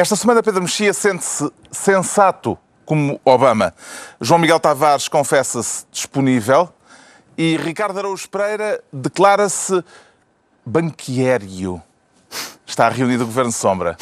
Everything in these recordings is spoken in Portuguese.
Esta semana Pedro Mexia sente-se sensato como Obama. João Miguel Tavares confessa-se disponível e Ricardo Araújo Pereira declara-se banquiério. Está reunido o Governo Sombra.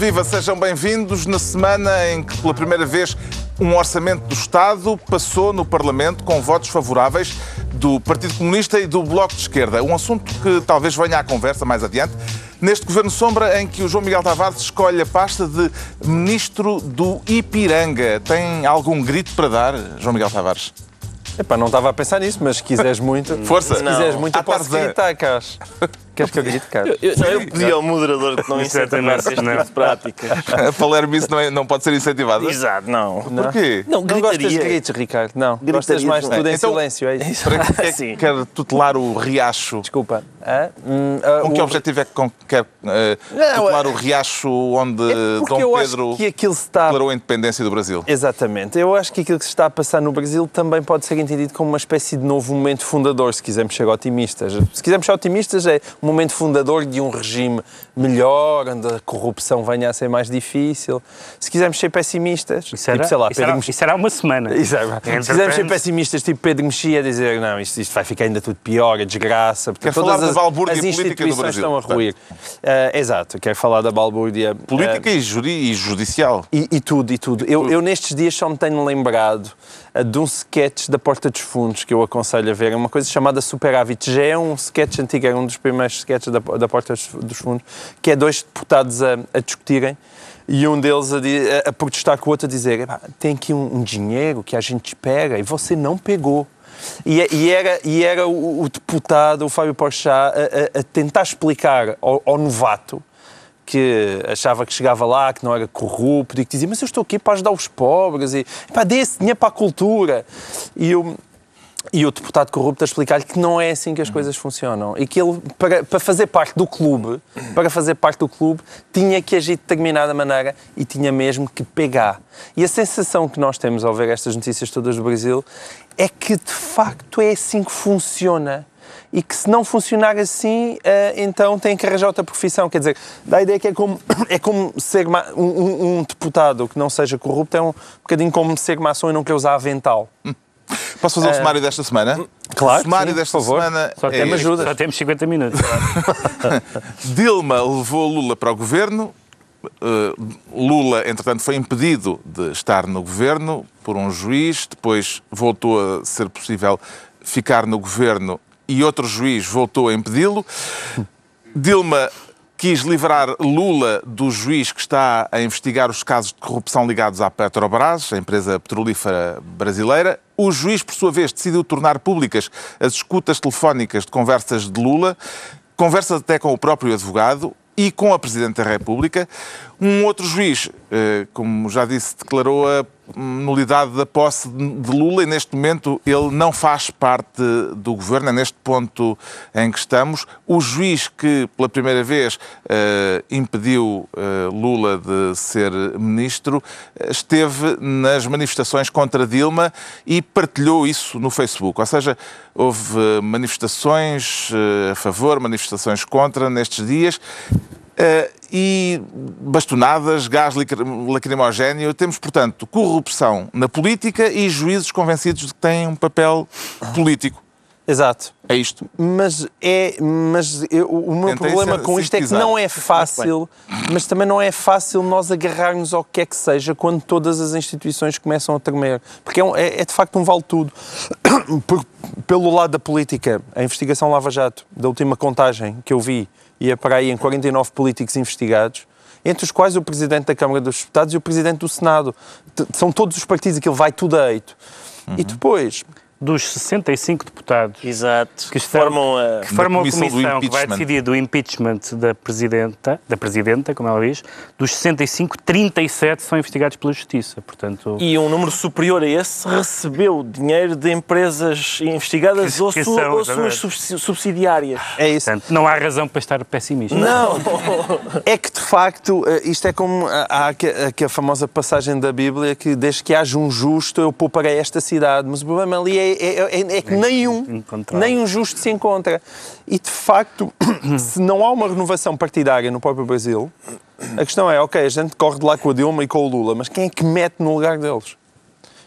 Viva, sejam bem-vindos na semana em que pela primeira vez um orçamento do Estado passou no Parlamento com votos favoráveis do Partido Comunista e do Bloco de Esquerda. Um assunto que talvez venha à conversa mais adiante. Neste Governo Sombra, em que o João Miguel Tavares escolhe a pasta de Ministro do Ipiranga. Tem algum grito para dar, João Miguel Tavares? Epá, não estava a pensar nisso, mas se quiseres muito. Força. Se quiseres muito, À eu posso Tarzan. gritar, Cas. Queres que eu grite, Cas? Eu, não, eu pedi ao moderador que não incentivasse este tipo de práticas. A Palermo isso não, é- não pode ser incentivado. Exato, não. Porquê? Não, Não gostas de gritos, Ricardo? Não. Gritaria Gostas mais de tudo em Então- silêncio, é isso? Para que é que quer tutelar o riacho? Desculpa. Hã? Hum, ah, Com que o- objetivo é que quer Não, tutelar é- o riacho onde É Dom eu Pedro está declarou a independência do Brasil? Exatamente. Eu acho que aquilo que se está a passar no Brasil também pode ser entendido como uma espécie de novo momento fundador, se quisermos ser otimistas. Se quisermos ser otimistas, é um momento fundador de um regime melhor, onde a corrupção venha a ser mais difícil. Se quisermos ser pessimistas, Isso era, tipo, sei lá, isso, Pedro era, Mexia- isso era uma semana. Exato. Se Entretanto- quisermos ser pessimistas, tipo Pedro Mexia, dizer não, isto, isto vai ficar ainda tudo pior, a desgraça, porque Quer falar da todas as, balbúrdia as política do instituições Brasil, estão a ruir. Ah, exato, quero falar da balbúrdia Política e, juri, e judicial. e, e tudo, e tudo. Eu, eu nestes dias só me tenho lembrado ah, de um sketch da Porta dos Fundos que eu aconselho a ver. É uma coisa chamada Superávit. Já é um sketch antigo, é um dos primeiros sketches da, da Porta dos- dos Fundos, que é dois deputados a, a discutirem e um deles a, a- protestar com o outro a dizer "Epá, tem aqui um, um dinheiro que a gente espera e você não pegou. E, é- e era, e era o, o deputado, o Fábio Porchat, a, a- a tentar explicar ao, ao novato que achava que chegava lá, que não era corrupto e que dizia, mas eu estou aqui para ajudar os pobres e pá, dê esse dinheiro para a cultura. E, o e o deputado corrupto a explicar-lhe que não é assim que as coisas funcionam e que ele, para, para fazer parte do clube, para fazer parte do clube, tinha que agir de determinada maneira e tinha mesmo que pegar. E a sensação que nós temos ao ver estas notícias todas do Brasil é que, de facto, é assim que funciona e que se não funcionar assim, eh, então tem que arranjar outra profissão. Quer dizer, dá a ideia que é como, é como ser um, um- um deputado que não seja corrupto, é um bocadinho como ser maçom e não quer usar avental. Posso fazer o sumário desta semana? claro O sumário sim, desta semana Só, é temos, ajuda. só temos 50 minutos. Dilma levou Lula para o governo. Uh, Lula, entretanto, foi impedido de estar no governo por um juiz. Depois voltou a ser possível ficar no governo e outro juiz voltou a impedi-lo. Dilma quis livrar Lula do juiz que está a investigar os casos de corrupção ligados à Petrobras, a empresa petrolífera brasileira. O juiz, por sua vez, decidiu tornar públicas as escutas telefónicas de conversas de Lula, conversas até com o próprio advogado e com a Presidente da República. Um outro juiz, eh, como já disse, declarou a nulidade da posse de Lula e neste momento ele não faz parte do governo, é neste ponto em que estamos. O juiz que pela primeira vez eh, impediu eh, Lula de ser ministro esteve nas manifestações contra Dilma e partilhou isso no Facebook. Ou seja, houve manifestações a favor, manifestações contra nestes dias. Eh, e bastonadas, gás lacrimogéneo. Temos, portanto, corrupção na política e juízes convencidos de que têm um papel político. Exato. É isto. Mas, é, mas eu- o meu Tentei problema com isto é que não é fácil, mas também não é fácil nós agarrarmos ao que é que seja quando todas as instituições começam a tremer. Porque é, um- é- é de facto um vale-tudo. Por- Pelo lado da política, a investigação Lava Jato, da última contagem que eu vi, ia para aí em 49 políticos investigados, entre os quais o Presidente da Câmara dos Deputados e o Presidente do Senado. São todos os partidos, aquilo vai tudo a eito. E depois, dos 65 deputados Exato. que, estão, formam a... que formam a comissão do comissão que vai decidir do impeachment da presidenta, da presidenta, como ela diz, dos 65, 37 são investigados pela Justiça. Portanto, E um número superior a esse recebeu dinheiro de empresas investigadas Que- ou, que su- são, ou suas subsi- subsidiárias. É isso. portanto, não há razão para estar pessimista. Não! É que de facto eh, isto é como há aqui- aqui a famosa passagem da Bíblia que desde que haja um justo eu pouparei esta cidade. Mas o problema ali é, é- é- é que nenhum, Incontrolável. nem um justo se encontra. E de facto, se não há uma renovação partidária no próprio Brasil, a questão é, ok, a gente corre de lá com a Dilma e com o Lula, mas quem é que mete no lugar deles?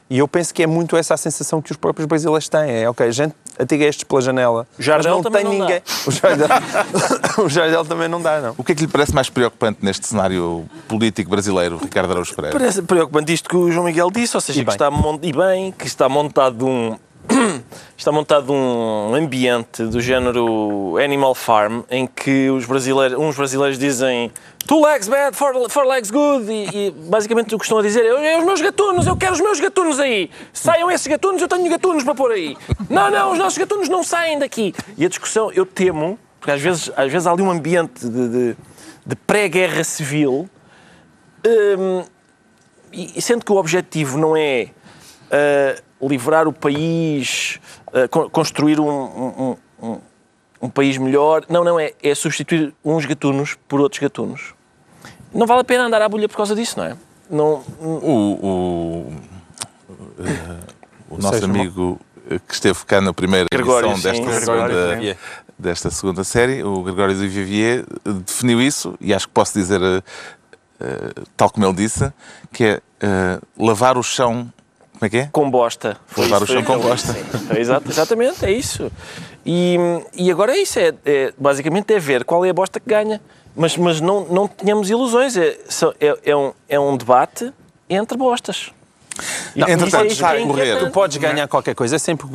E eu penso que é muito essa a sensação que os próprios brasileiros têm. É, ok, a gente atira estes pela janela. Jardel mas não também tem não dá. ninguém. O Jardel, o Jardel também não dá, não. O que é que lhe parece mais preocupante neste cenário político brasileiro, Ricardo Araújo Pereira? Parece preocupante isto que o João Miguel disse, ou seja, E que bem. está, e bem, que está montado um está montado um ambiente do género Animal Farm em que os brasileiros, uns brasileiros dizem two legs bad, four, four legs good e, e basicamente o que estão a dizer é "É os meus gatunos, eu quero os meus gatunos aí. Saiam esses gatunos, eu tenho gatunos para pôr aí. Não, não, os nossos gatunos não saem daqui. E a discussão, eu temo porque às vezes, às vezes há ali um ambiente de, de, de pré-guerra civil hum, e sendo que o objetivo não é ah, livrar o país, con- construir um, um- um- um país melhor, não, não, é, é substituir uns gatunos por outros gatunos. Não vale a pena andar à bolha por causa disso, não é? Não, O, o, eh, o nosso Sérgio amigo que esteve cá na primeira Gregório, edição sim, desta, Gregório, segunda, sim. desta segunda série, o Gregório de Vivier, eh, definiu isso, e acho que posso dizer, eh, eh, tal como ele disse, que é eh, lavar o chão. Como é que é? com bosta. Foi Lavar isso, o chão com ele bosta. exato- exatamente, é isso. E, e agora é isso, é, é- basicamente é ver qual é a bosta que ganha. Mas, mas não, não tenhamos ilusões, é, é, é um, é um debate entre bostas. Não, isso entretanto, a é correr. inquietante. Tu podes ganhar qualquer coisa. É sempre,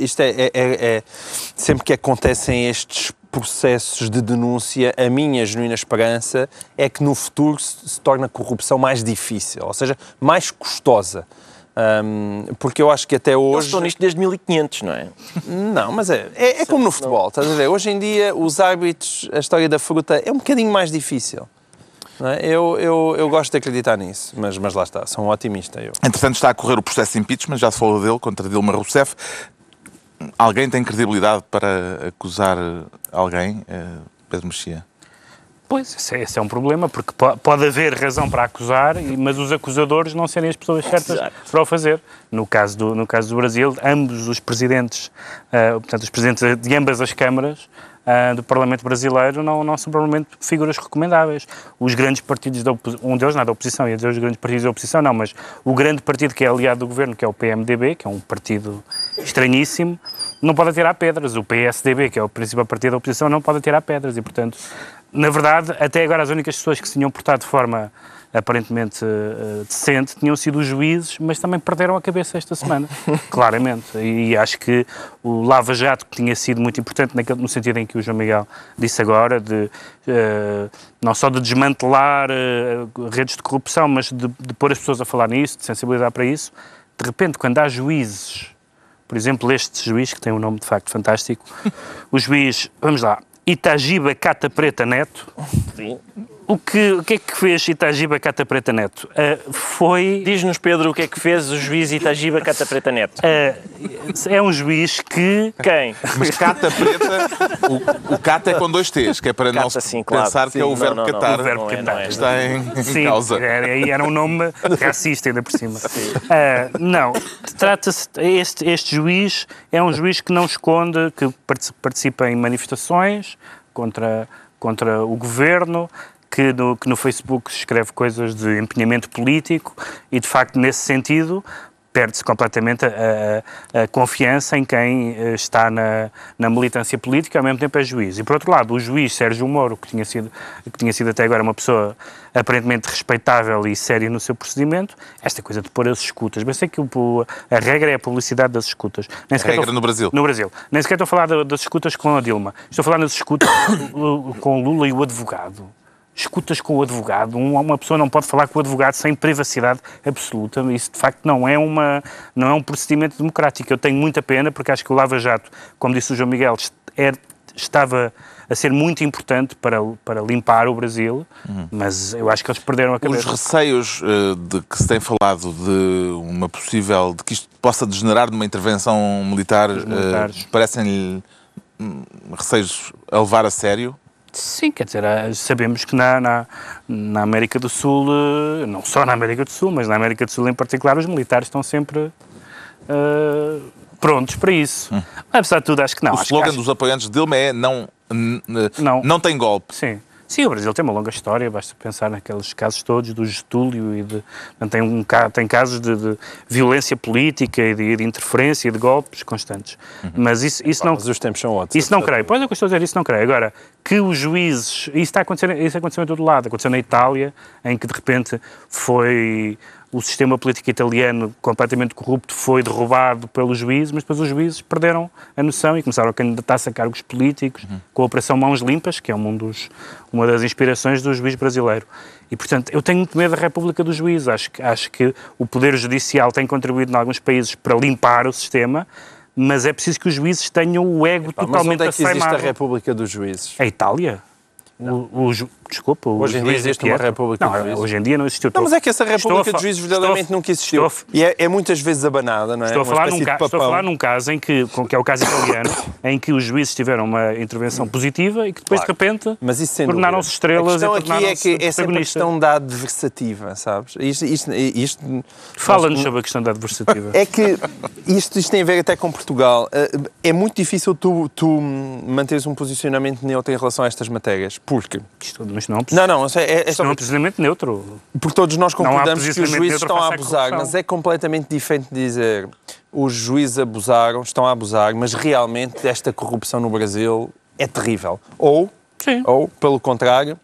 isto é, é- é- é- sempre que acontecem estes processos de denúncia, a minha genuína esperança é que no futuro se, se torne a corrupção mais difícil, ou seja, mais custosa. Hum, porque eu acho que até Eles hoje. estão nisto desde 1500, não é? Não, mas é, é, é como no futebol, estás a ver? Hoje em dia, os árbitros, a história da fruta é um bocadinho mais difícil. não é? Eu, eu, eu gosto de acreditar nisso, mas, mas lá está, sou um otimista. Eu. Entretanto, está a correr o processo de impeachment, já se falou dele, contra Dilma Rousseff. Alguém tem credibilidade para acusar alguém, eh, Pedro Mexia? Pois, esse é, esse é um problema, porque po- pode haver razão para acusar, mas os acusadores não serem as pessoas certas para o fazer. No caso do, no caso do Brasil, ambos os presidentes, ah, portanto, os presidentes de ambas as câmaras ah, do Parlamento brasileiro não, não são provavelmente figuras recomendáveis. Os grandes partidos da oposição, um deles não é da oposição, ia dizer os grandes partidos da oposição, não, mas o grande partido que é aliado do governo, que é o PMDB, que é um partido estranhíssimo, não pode atirar pedras. O PSDB, que é o principal partido da oposição, não pode atirar pedras e, portanto, na verdade, até agora as únicas pessoas que se tinham portado de forma aparentemente eh, decente tinham sido os juízes, mas também perderam a cabeça esta semana, claramente. E acho que o Lava Jato, que tinha sido muito importante naquele, no sentido em que o João Miguel disse agora, de eh, não só de desmantelar eh, redes de corrupção, mas de, de pôr as pessoas a falar nisso, de sensibilizar para isso, de repente, quando há juízes por exemplo, este juiz, que tem um nome de facto fantástico, o juiz, vamos lá, Itagiba Cata Preta Neto. Sim. O que, o que é que fez Itagiba Cata Preta Neto? Ah, foi. Diz-nos, Pedro, o que é que fez o juiz Itagiba Cata Preta Neto? ah, é um juiz que. Quem? Mas cata preta, o, o cata é com dois T's, que é para não Cata, sim, claro. pensar que é o Sim, verbo não, não, não. catar O verbo Não é, catar. não é. que está em, em Sim, causa. era, aí era um nome racista ainda por cima. Ah, não, trata-se. Este, este juiz é um juiz que não esconde, que partici- participa em manifestações contra, contra o governo. Que no, que no Facebook escreve coisas de empenhamento político e, de facto, nesse sentido, perde-se completamente a, a- a confiança em quem eh, está na, na militância política, ao mesmo tempo é juiz. E por outro lado, o juiz Sérgio Moro, que tinha sido, que tinha sido até agora uma pessoa aparentemente respeitável e séria no seu procedimento, esta coisa de pôr as escutas. Bem, sei que o- a regra é a publicidade das escutas. Nem sequer regra estou- no Brasil. No Brasil. Nem sequer estou a falar da- das escutas com a Dilma. Estou a falar nas escutas com o Lula e o advogado. Escutas com o advogado. Uma pessoa não pode falar com o advogado sem privacidade absoluta. Isso, de facto, não é, uma, não é um procedimento democrático. Eu tenho muita pena, porque acho que o Lava Jato, como disse o João Miguel, é, estava a ser muito importante para, para limpar o Brasil, uhum. mas eu acho que eles perderam a cabeça. Os receios uh, de que se tem falado de uma possível, de que isto possa degenerar numa intervenção militar, uh, parecem-lhe hum, receios a levar a sério? Sim, quer dizer, sabemos que na, na, na, América do Sul, eh, não só na América do Sul, mas na América do Sul em particular, os militares estão sempre uh, prontos para isso. Hum. Apesar de tudo, acho que não. O slogan dos apoiantes de Dilma é não, não, não tem golpe. Sim. Sim, o Brasil tem uma longa história, basta pensar naqueles casos todos do Getúlio e de, tem, um, tem casos de, de violência política e de, de, interferência e de golpes constantes. Uhum. Mas isso, isso não... Mas os tempos são ótimos. Isso não creio. Pois é o que eu estou a dizer, isso não creio. Agora, que os juízes... Isso está acontecendo, isso aconteceu em todo lado. Aconteceu na Itália, em que de repente foi o sistema político italiano completamente corrupto foi derrubado pelos juízes, mas depois os juízes perderam a noção e começaram a candidatar-se a cargos políticos uhum. com a Operação Mãos Limpas, que é um dos, uma das inspirações do juiz brasileiro. E, portanto, eu tenho muito medo da República dos Juízes. Acho, acho que o Poder Judicial tem contribuído em alguns países para limpar o sistema, mas é preciso que os juízes tenham o ego Epá, totalmente mas onde é que existe a República dos Juízes? A Itália. O, o, desculpa, hoje em dia existe uma República não, de Juízes. Hoje em dia não existiu. Não, mas é que essa República de Juízes verdadeiramente nunca existiu. e é, é, muitas vezes abanada, não é? Estou a, falar num, estou a falar num caso em que, que é o caso italiano, em que os juízes tiveram uma intervenção positiva e que depois, claro. de repente, tornaram-se estrelas a questão aqui é que é sempre a questão da adversativa, sabes? Isto, isto, isto Fala-nos sobre a questão da adversativa. É que isto, isto tem a ver até com Portugal. Eh, é muito difícil tu, tu manteres um posicionamento neutro em relação a estas matérias, porque... Isto, mas não, não, não, é, é só... não é um posicionamento neutro. Porque todos nós concordamos que os juízes estão a abusar, mas é completamente diferente dizer os juízes abusaram, estão a abusar, mas realmente esta corrupção no Brasil é terrível. Ou, Sim. ou pelo contrário,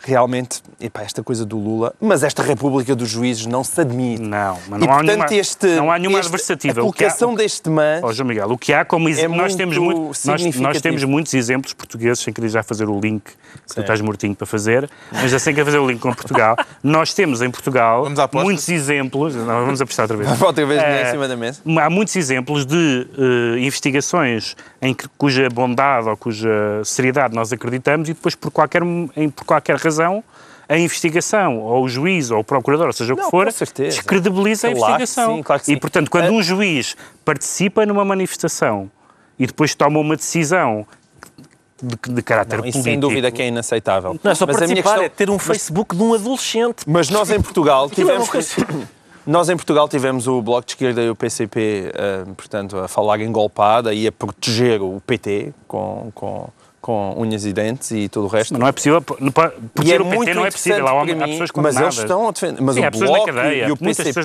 realmente, epá, esta coisa do Lula, mas esta República dos Juízes não se admite. Não, mas não, e, há, portanto, nenhuma, este, não há nenhuma este, adversativa. A colocação há, deste mas... Oh, João Miguel, o que há como exemplo... É nós, temos muito, nós, nós, temos muitos exemplos portugueses, sem querer já fazer o link, que tu estás mortinho para fazer, mas já sem querer fazer o link com Portugal. nós temos em Portugal muitos exemplos... Não, vamos apostar outra vez. outra vez é, em cima da mesa. Há muitos exemplos de uh, investigações em que, cuja bondade ou cuja seriedade nós acreditamos e depois, por qualquer, em, por qualquer razão, razão, a investigação, ou o juiz, ou o procurador, ou seja o que for, descredibiliza claro, a investigação. Sim, claro e, portanto, quando um juiz participa numa manifestação e depois toma uma decisão de, de caráter não, político. sem dúvida que é inaceitável. Não é só mas participar, questão... é ter um Facebook mas... de um adolescente. Mas nós em Portugal tivemos... Nós em Portugal tivemos o Bloco de Esquerda e o PCP, uh, eh, portanto, a falar em golpada e a proteger o PT com, com, com unhas e dentes e tudo o resto. Mas não é possível, porque é o PT não é possível, há, mim, há pessoas Mas eles estão a defender, mas Sim, o Bloco cadeia, e o PCP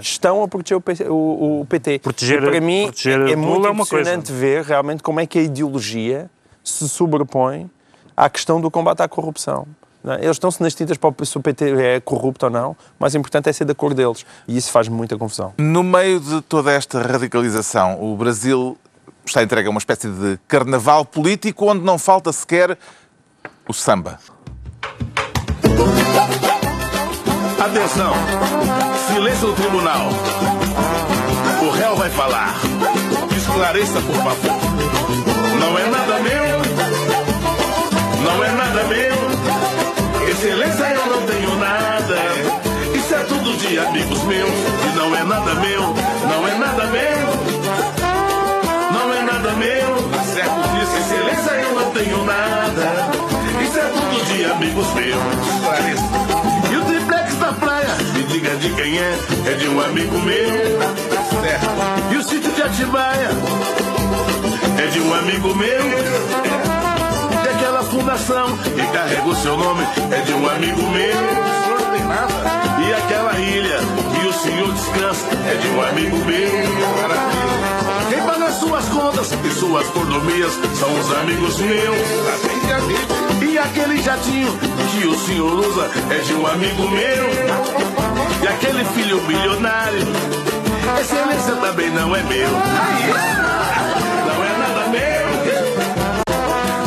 estão a proteger o, o PT. Proteger, e para mim proteger é muito é impressionante ver realmente como é que a ideologia se sobrepõe à questão do combate à corrupção. É? Eles estão-se nas tintas para se o PT é corrupto ou não, o mais importante é ser da cor deles. E isso faz muita confusão. No meio de toda esta radicalização, o Brasil está entregue a uma espécie de carnaval político onde não falta sequer o samba. Atenção! Silêncio no tribunal. O réu vai falar. Esclareça, por favor. Não é nada meu. Não é nada meu. Excelência, eu não tenho nada. Isso é tudo de amigos meus. E não é nada meu. Não é nada meu nada meu. Certo disso, excelência, eu não tenho nada. Isso é tudo de amigos meus. E o triplex da praia, me diga de quem é, é de um amigo meu. Certo. E o sítio de Atibaia, é de um amigo meu. E aquela fundação que carrega o seu nome, é de um amigo meu. E aquela ilha que o senhor descansa, é de um amigo meu. Quem paga suas contas e suas mordomias são os amigos meus. E aquele jatinho que o senhor usa é de um amigo meu. E aquele filho bilionário, excelência também não é meu. Não é nada meu.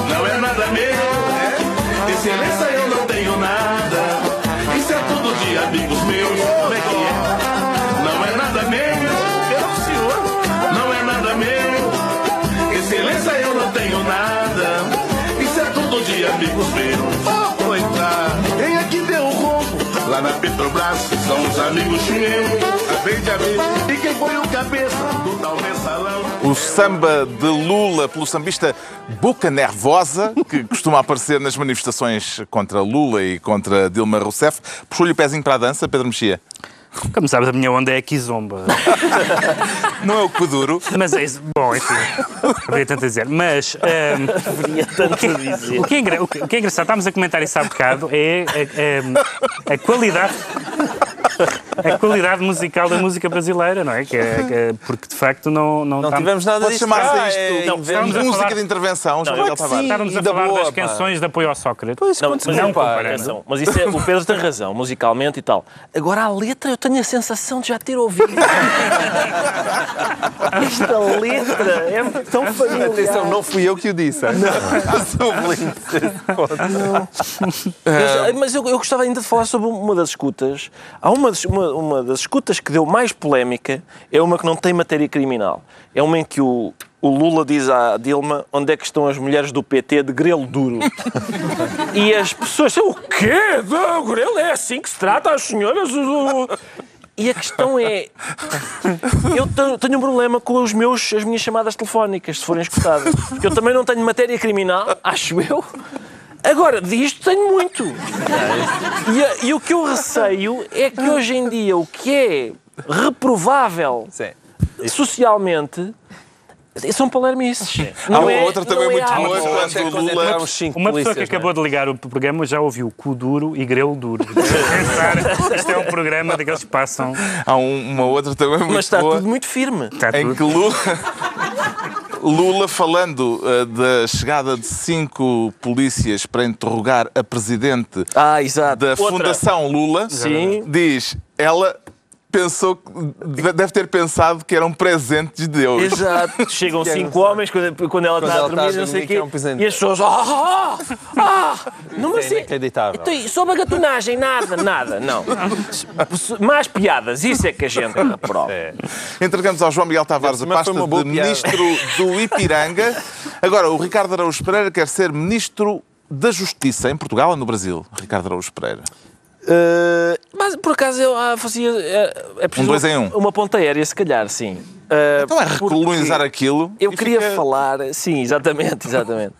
Não é nada meu. Excelência, eu não tenho nada. Amigos meus. Coitado. Quem aqui deu o rombo? Lá na Petrobras, são os amigos meus. Acabei de abrir. E quem foi o cabeça do tal mensalão? O samba de Lula pelo sambista Boca Nervosa, que costuma aparecer nas manifestações contra Lula e contra Dilma Rousseff. Puxou-lhe o pezinho para a dança, Pedro Mexia? Como sabes, a minha onda é aqui zomba. Não é o Kuduro. Mas é isso. Bom, enfim. Havia tanto a dizer. Mas. ehm, Deveria tanto dizer. o, que é engra- o que o que é engraçado, estávamos a comentar isso há bocado, é a, a- a qualidade. A qualidade musical da música brasileira, não é? Que é- que é- porque de facto não, não, Não estamos- tivemos nada Pode disso. chamar-se cá, isto é não, a música falar- de intervenção, claro que Tavares. sim. Estávamos a da falar boa, das pá. canções de apoio ao Sócrates. Pois, Não, continua, mas, não pá. comparando. Atenção, mas isso é, o Pedro tem razão, musicalmente e tal. Agora a letra eu tenho a sensação de já ter ouvido. Esta letra é tão familiar. Atenção, não fui eu que o disse. Eu- mas eu, eu gostava ainda de falar sobre uma das escutas. Há uma das, uma, uma das escutas que deu mais polémica, é uma que não tem matéria criminal. É uma em que o, o Lula diz à Dilma onde é que estão as mulheres do PT de grelo duro. e as pessoas dizem, o quê? Não, grelo é assim que se trata as senhoras? o- E a questão é, eu tenho- um problema com os meus, as minhas chamadas telefónicas, se forem escutadas. Eu também não tenho matéria criminal, acho eu. Agora, disto tenho muito. E, e o que eu receio é que hoje em dia o que é reprovável Sim. socialmente são palermices. Há uma é- outra também é muito boa, quando Lula... Uma pessoa que polícias, acabou de ligar o programa já ouviu cu duro e grelo duro. Pensar, isto é um programa daqueles que passam. Há um- uma outra também muito Mas está boa. tudo muito firme. Está em tudo. que Lula, Lula falando uh, da chegada de cinco polícias para interrogar a presidente Ah, da Outra. Fundação Lula, Sim. diz, ela pensou, que- deve ter pensado que eram presentes de Deus. Exato. Chegam Que era cinco um- homens quando, quando ela Quando está ela está a dormir, não sei o que é um quê. presente. E as pessoas. Ah, ah, ah, não Isso é assim. inacreditável. Então, sobre a gatunagem, nada, nada, não. Mais piadas, isso é que a gente aprova. Entregamos ao João Miguel Tavares a pasta de piada. ministro do Ipiranga. Agora, o Ricardo Araújo Pereira quer ser ministro da Justiça em Portugal ou no Brasil? Ricardo Araújo Pereira. Uh, mas por acaso eu ah, fazia. É, é preciso Um dois em um. Uma ponta aérea, se calhar, sim. Uh, Então é recolonizar aquilo. Eu queria fica- falar, sim, exatamente, exatamente.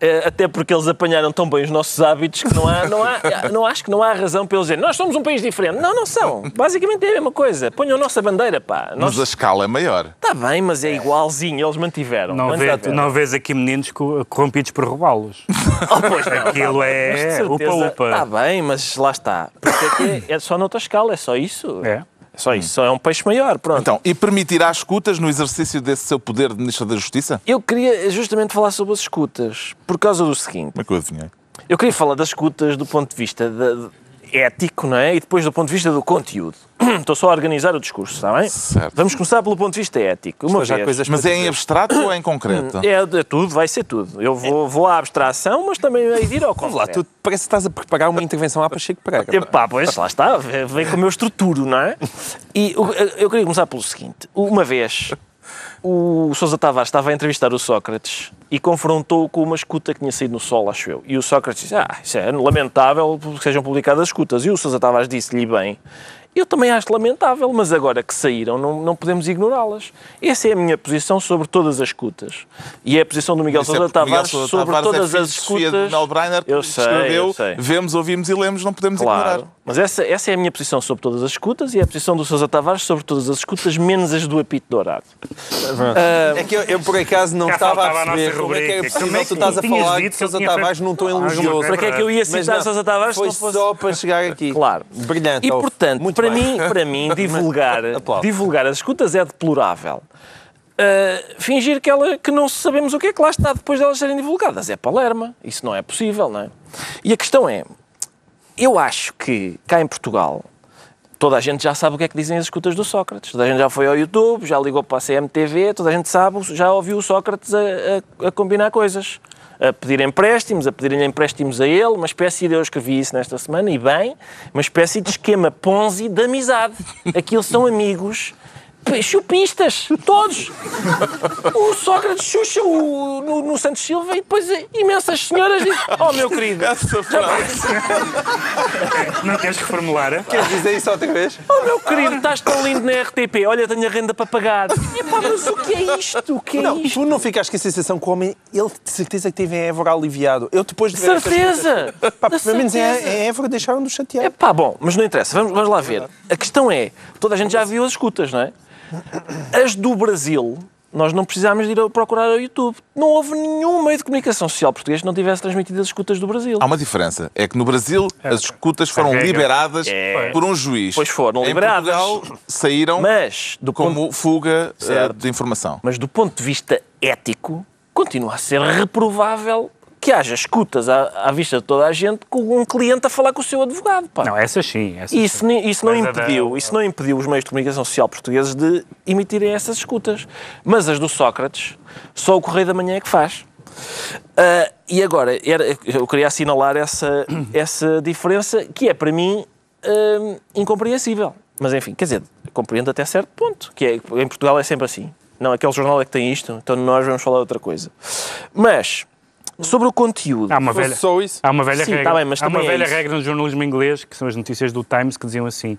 Eh, Até porque eles apanharam tão bem os nossos hábitos que não há, não há, não acho que não há razão para eles dizerem nós somos um país diferente. Não, não são. Basicamente é a mesma coisa. Ponham a nossa bandeira, pá. Mas a escala é maior. Está bem, mas é igualzinho. Eles mantiveram. Não, vê, mantiveram. não vês aqui meninos co- corrompidos por roubá-los. Oh, pois não. Aquilo é upa-upa. Está bem, mas lá está. Porque é, é, é só noutra escala, é só isso. É. Só isso. Só é um peixe maior, pronto. Então, e permitirá escutas no exercício desse seu poder de Ministro da Justiça? Eu queria justamente falar sobre as escutas, por causa do seguinte. Como é que eu adivinhei? Eu queria falar das escutas do ponto de vista de- ético, não é? E depois do ponto de vista do conteúdo. Estou só a organizar o discurso, está bem? Certo. Vamos começar pelo ponto de vista ético. Uma vez. coisas Mas é em abstrato ou é em concreto? É, é tudo, vai ser tudo. Eu vou, vou à abstração, mas também hei de ir ao Vamos lá, concreto. tu parece que estás a preparar uma intervenção à Pacheco Pereira. Epá, pois, lá está, vem com o meu estruturo, não é? E o- eu queria começar pelo seguinte. Uma vez, o Sousa Tavares estava a entrevistar o Sócrates e confrontou-o com uma escuta que tinha saído no Sol, acho eu. E o Sócrates disse, ah, isso é lamentável que sejam publicadas as escutas. E o Sousa Tavares disse-lhe bem, eu também acho lamentável, mas agora que saíram não, não podemos ignorá-las. Essa é a minha posição sobre todas as escutas. E é a posição do Miguel é Sousa Miguel Tavares Sousa sobre Tavares é todas filho as escutas. de Melbreiner, que eu sei, escreveu eu sei. Vemos, ouvimos e lemos, não podemos Claro. ignorar. Mas essa, essa é a minha posição sobre todas as escutas e é a posição do Sousa Tavares sobre todas as escutas, menos as do apito dourado. É que eu, eu, por acaso não estava a perceber como é que rubrica. possível é tu estás a falar de Sousa Tavares tom alguma elogioso. Para que é que eu ia citar não, Sousa Tavares se Foi não fosse... só para chegar aqui. Claro. Brilhante. E portanto, para bem. mim, para mim divulgar, divulgar as escutas é deplorável. Uh, fingir que, ela, que não sabemos o que é que lá está depois delas serem divulgadas. É palerma. Isso não é possível, não é? E a questão é, eu acho que cá em Portugal toda a gente já sabe o que é que dizem as escutas do Sócrates. Toda a gente já foi ao YouTube, já ligou para a CMTV, toda a gente sabe, já ouviu o Sócrates a, a- a combinar coisas. A pedir empréstimos, a pedirem empréstimos a ele, uma espécie de, eu escrevi isso nesta semana, e bem, uma espécie de esquema Ponzi de amizade. Aquilo são amigos chupistas, todos. O Sócrates xuxa o, no, no Santos Silva e depois imensas senhoras dizem, oh meu querido, Essa frase. Não queres reformular? Queres dizer isso outra vez? oh meu querido, estás tão lindo na RTP, olha, tenho a renda para pagar. Epá, mas o que é isto? O que é Não, isto? tu não ficaste com a sensação que o homem, ele de certeza que teve em Évora aliviado. Eu depois de ver Certeza! Pá, pelo menos em, em Évora deixaram de chatear. É pá, bom, mas não interessa, vamos, vamos lá ver. A questão é, toda a gente já viu as escutas, não é? As do Brasil, nós não precisámos de ir a procurar ao YouTube. Não houve nenhum meio de comunicação social português que não tivesse transmitido as escutas do Brasil. Há uma diferença. É que no Brasil as escutas foram liberadas É. por um juiz. Pois foram em liberadas. Portugal saíram Mas, do ponto, como fuga eh, Certo. de informação. mas do ponto de vista ético, continua a ser reprovável que haja escutas à, à vista de toda a gente com um cliente a falar com o seu advogado. Pá. Não, essas sim. Essas E isso, nem- isso, não Mas da- impediu, isso não impediu os meios de comunicação social portugueses de emitirem essas escutas. Mas as do Sócrates, só o Correio da Manhã é que faz. Ah, e agora, era- eu queria assinalar essa, essa diferença que é, para mim, ah, incompreensível. Mas, enfim, quer dizer, compreendo até certo ponto, que é, em Portugal é sempre assim. Não, aquele jornal é que tem isto, então nós vamos falar de outra coisa. Mas, sobre o conteúdo... Há uma velha, só isso. há uma velha Sim, regra, tá bem, mas há uma é velha isso. regra no jornalismo inglês, que são as notícias do Times, que diziam assim: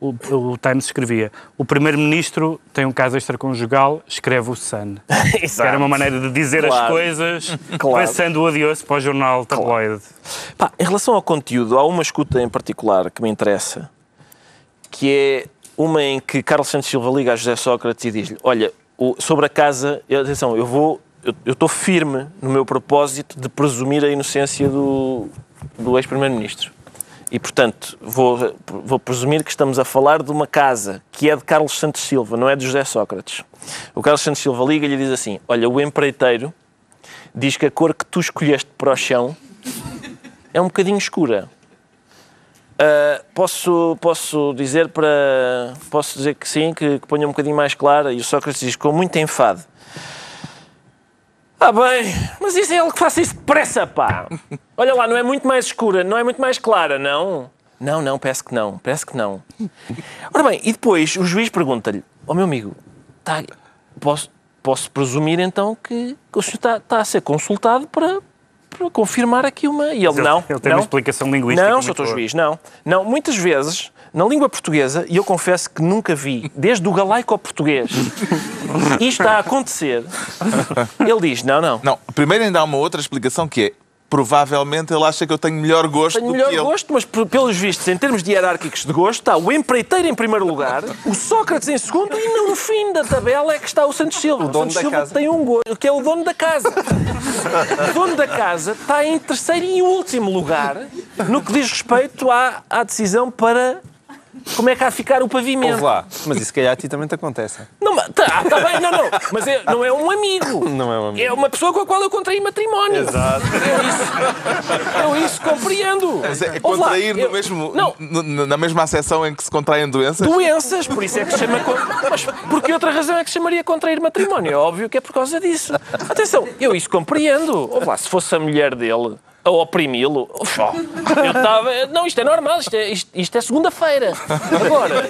o, o Times escrevia, o primeiro-ministro tem um caso extraconjugal, escreve o Sun. Que era uma maneira de dizer as Claro. coisas, Claro. passando o adiós para o jornal tabloide. Pá, em relação ao conteúdo, há uma escuta em particular que me interessa, que é uma em que Carlos Santos Silva liga a José Sócrates e diz-lhe: Olha, o- sobre a casa, atenção, eu vou, eu estou firme no meu propósito de presumir a inocência do, do ex-primeiro-ministro. E, portanto, vou, vou presumir que estamos a falar de uma casa que é de Carlos Santos Silva, não é de José Sócrates. O Carlos Santos Silva liga-lhe e diz assim: Olha, o empreiteiro diz que a cor que tu escolheste para o chão é um bocadinho escura. Ah, posso, posso dizer para. Posso dizer que sim, que, que ponha um bocadinho mais clara. E o Sócrates diz com muito enfado. Ah bem, mas isso é ele que faça isso depressa, pá! Olha lá, não é muito mais escura, não é muito mais clara, não? Não, não, parece que não, parece que não. Ora bem, e depois o juiz pergunta-lhe: Ó meu amigo, tá, posso, posso presumir então que, o senhor está, está a ser consultado para, para confirmar aqui uma. E ele, Ele- não. ele tem não, uma explicação linguística Não, boa. Juiz, não. Não, muitas vezes, na língua portuguesa, e eu confesso que nunca vi, desde o galaico ao português, isto está a acontecer, ele diz: não, não. Não, primeiro ainda há uma outra explicação que é provavelmente ele acha que eu tenho melhor gosto Tenho do melhor que ele. gosto, mas pelos vistos, em termos de hierárquicos de gosto, está o empreiteiro em primeiro lugar, o Sócrates em segundo e no fim da tabela é que está o Santos Silva. O, dono Santos da Silva casa. tem um gosto, que é o dono da casa. o dono da casa está em terceiro e último lugar no que diz respeito à, à decisão para como é que há de ficar o pavimento. Ouve lá. Mas isso se calhar a ti também te acontece. Não, mas tá, tá bem, não, não. Mas é- não é um amigo. Não é um amigo. É uma pessoa com a qual eu contraí matrimónio. Exato. Eu isso, eu isso compreendo. Mas é lá, contrair eu- no mesmo, Não, na mesma acessão em que se contraem doenças? doenças, por isso é que se chama. Mas por que outra razão é que se chamaria contrair matrimónio? É óbvio que é por causa disso. Atenção, eu isso compreendo. Ouve lá, se fosse a mulher dele a oprimi-lo, eu estava. Não, isto é normal, isto é, isto, isto é segunda-feira. Agora,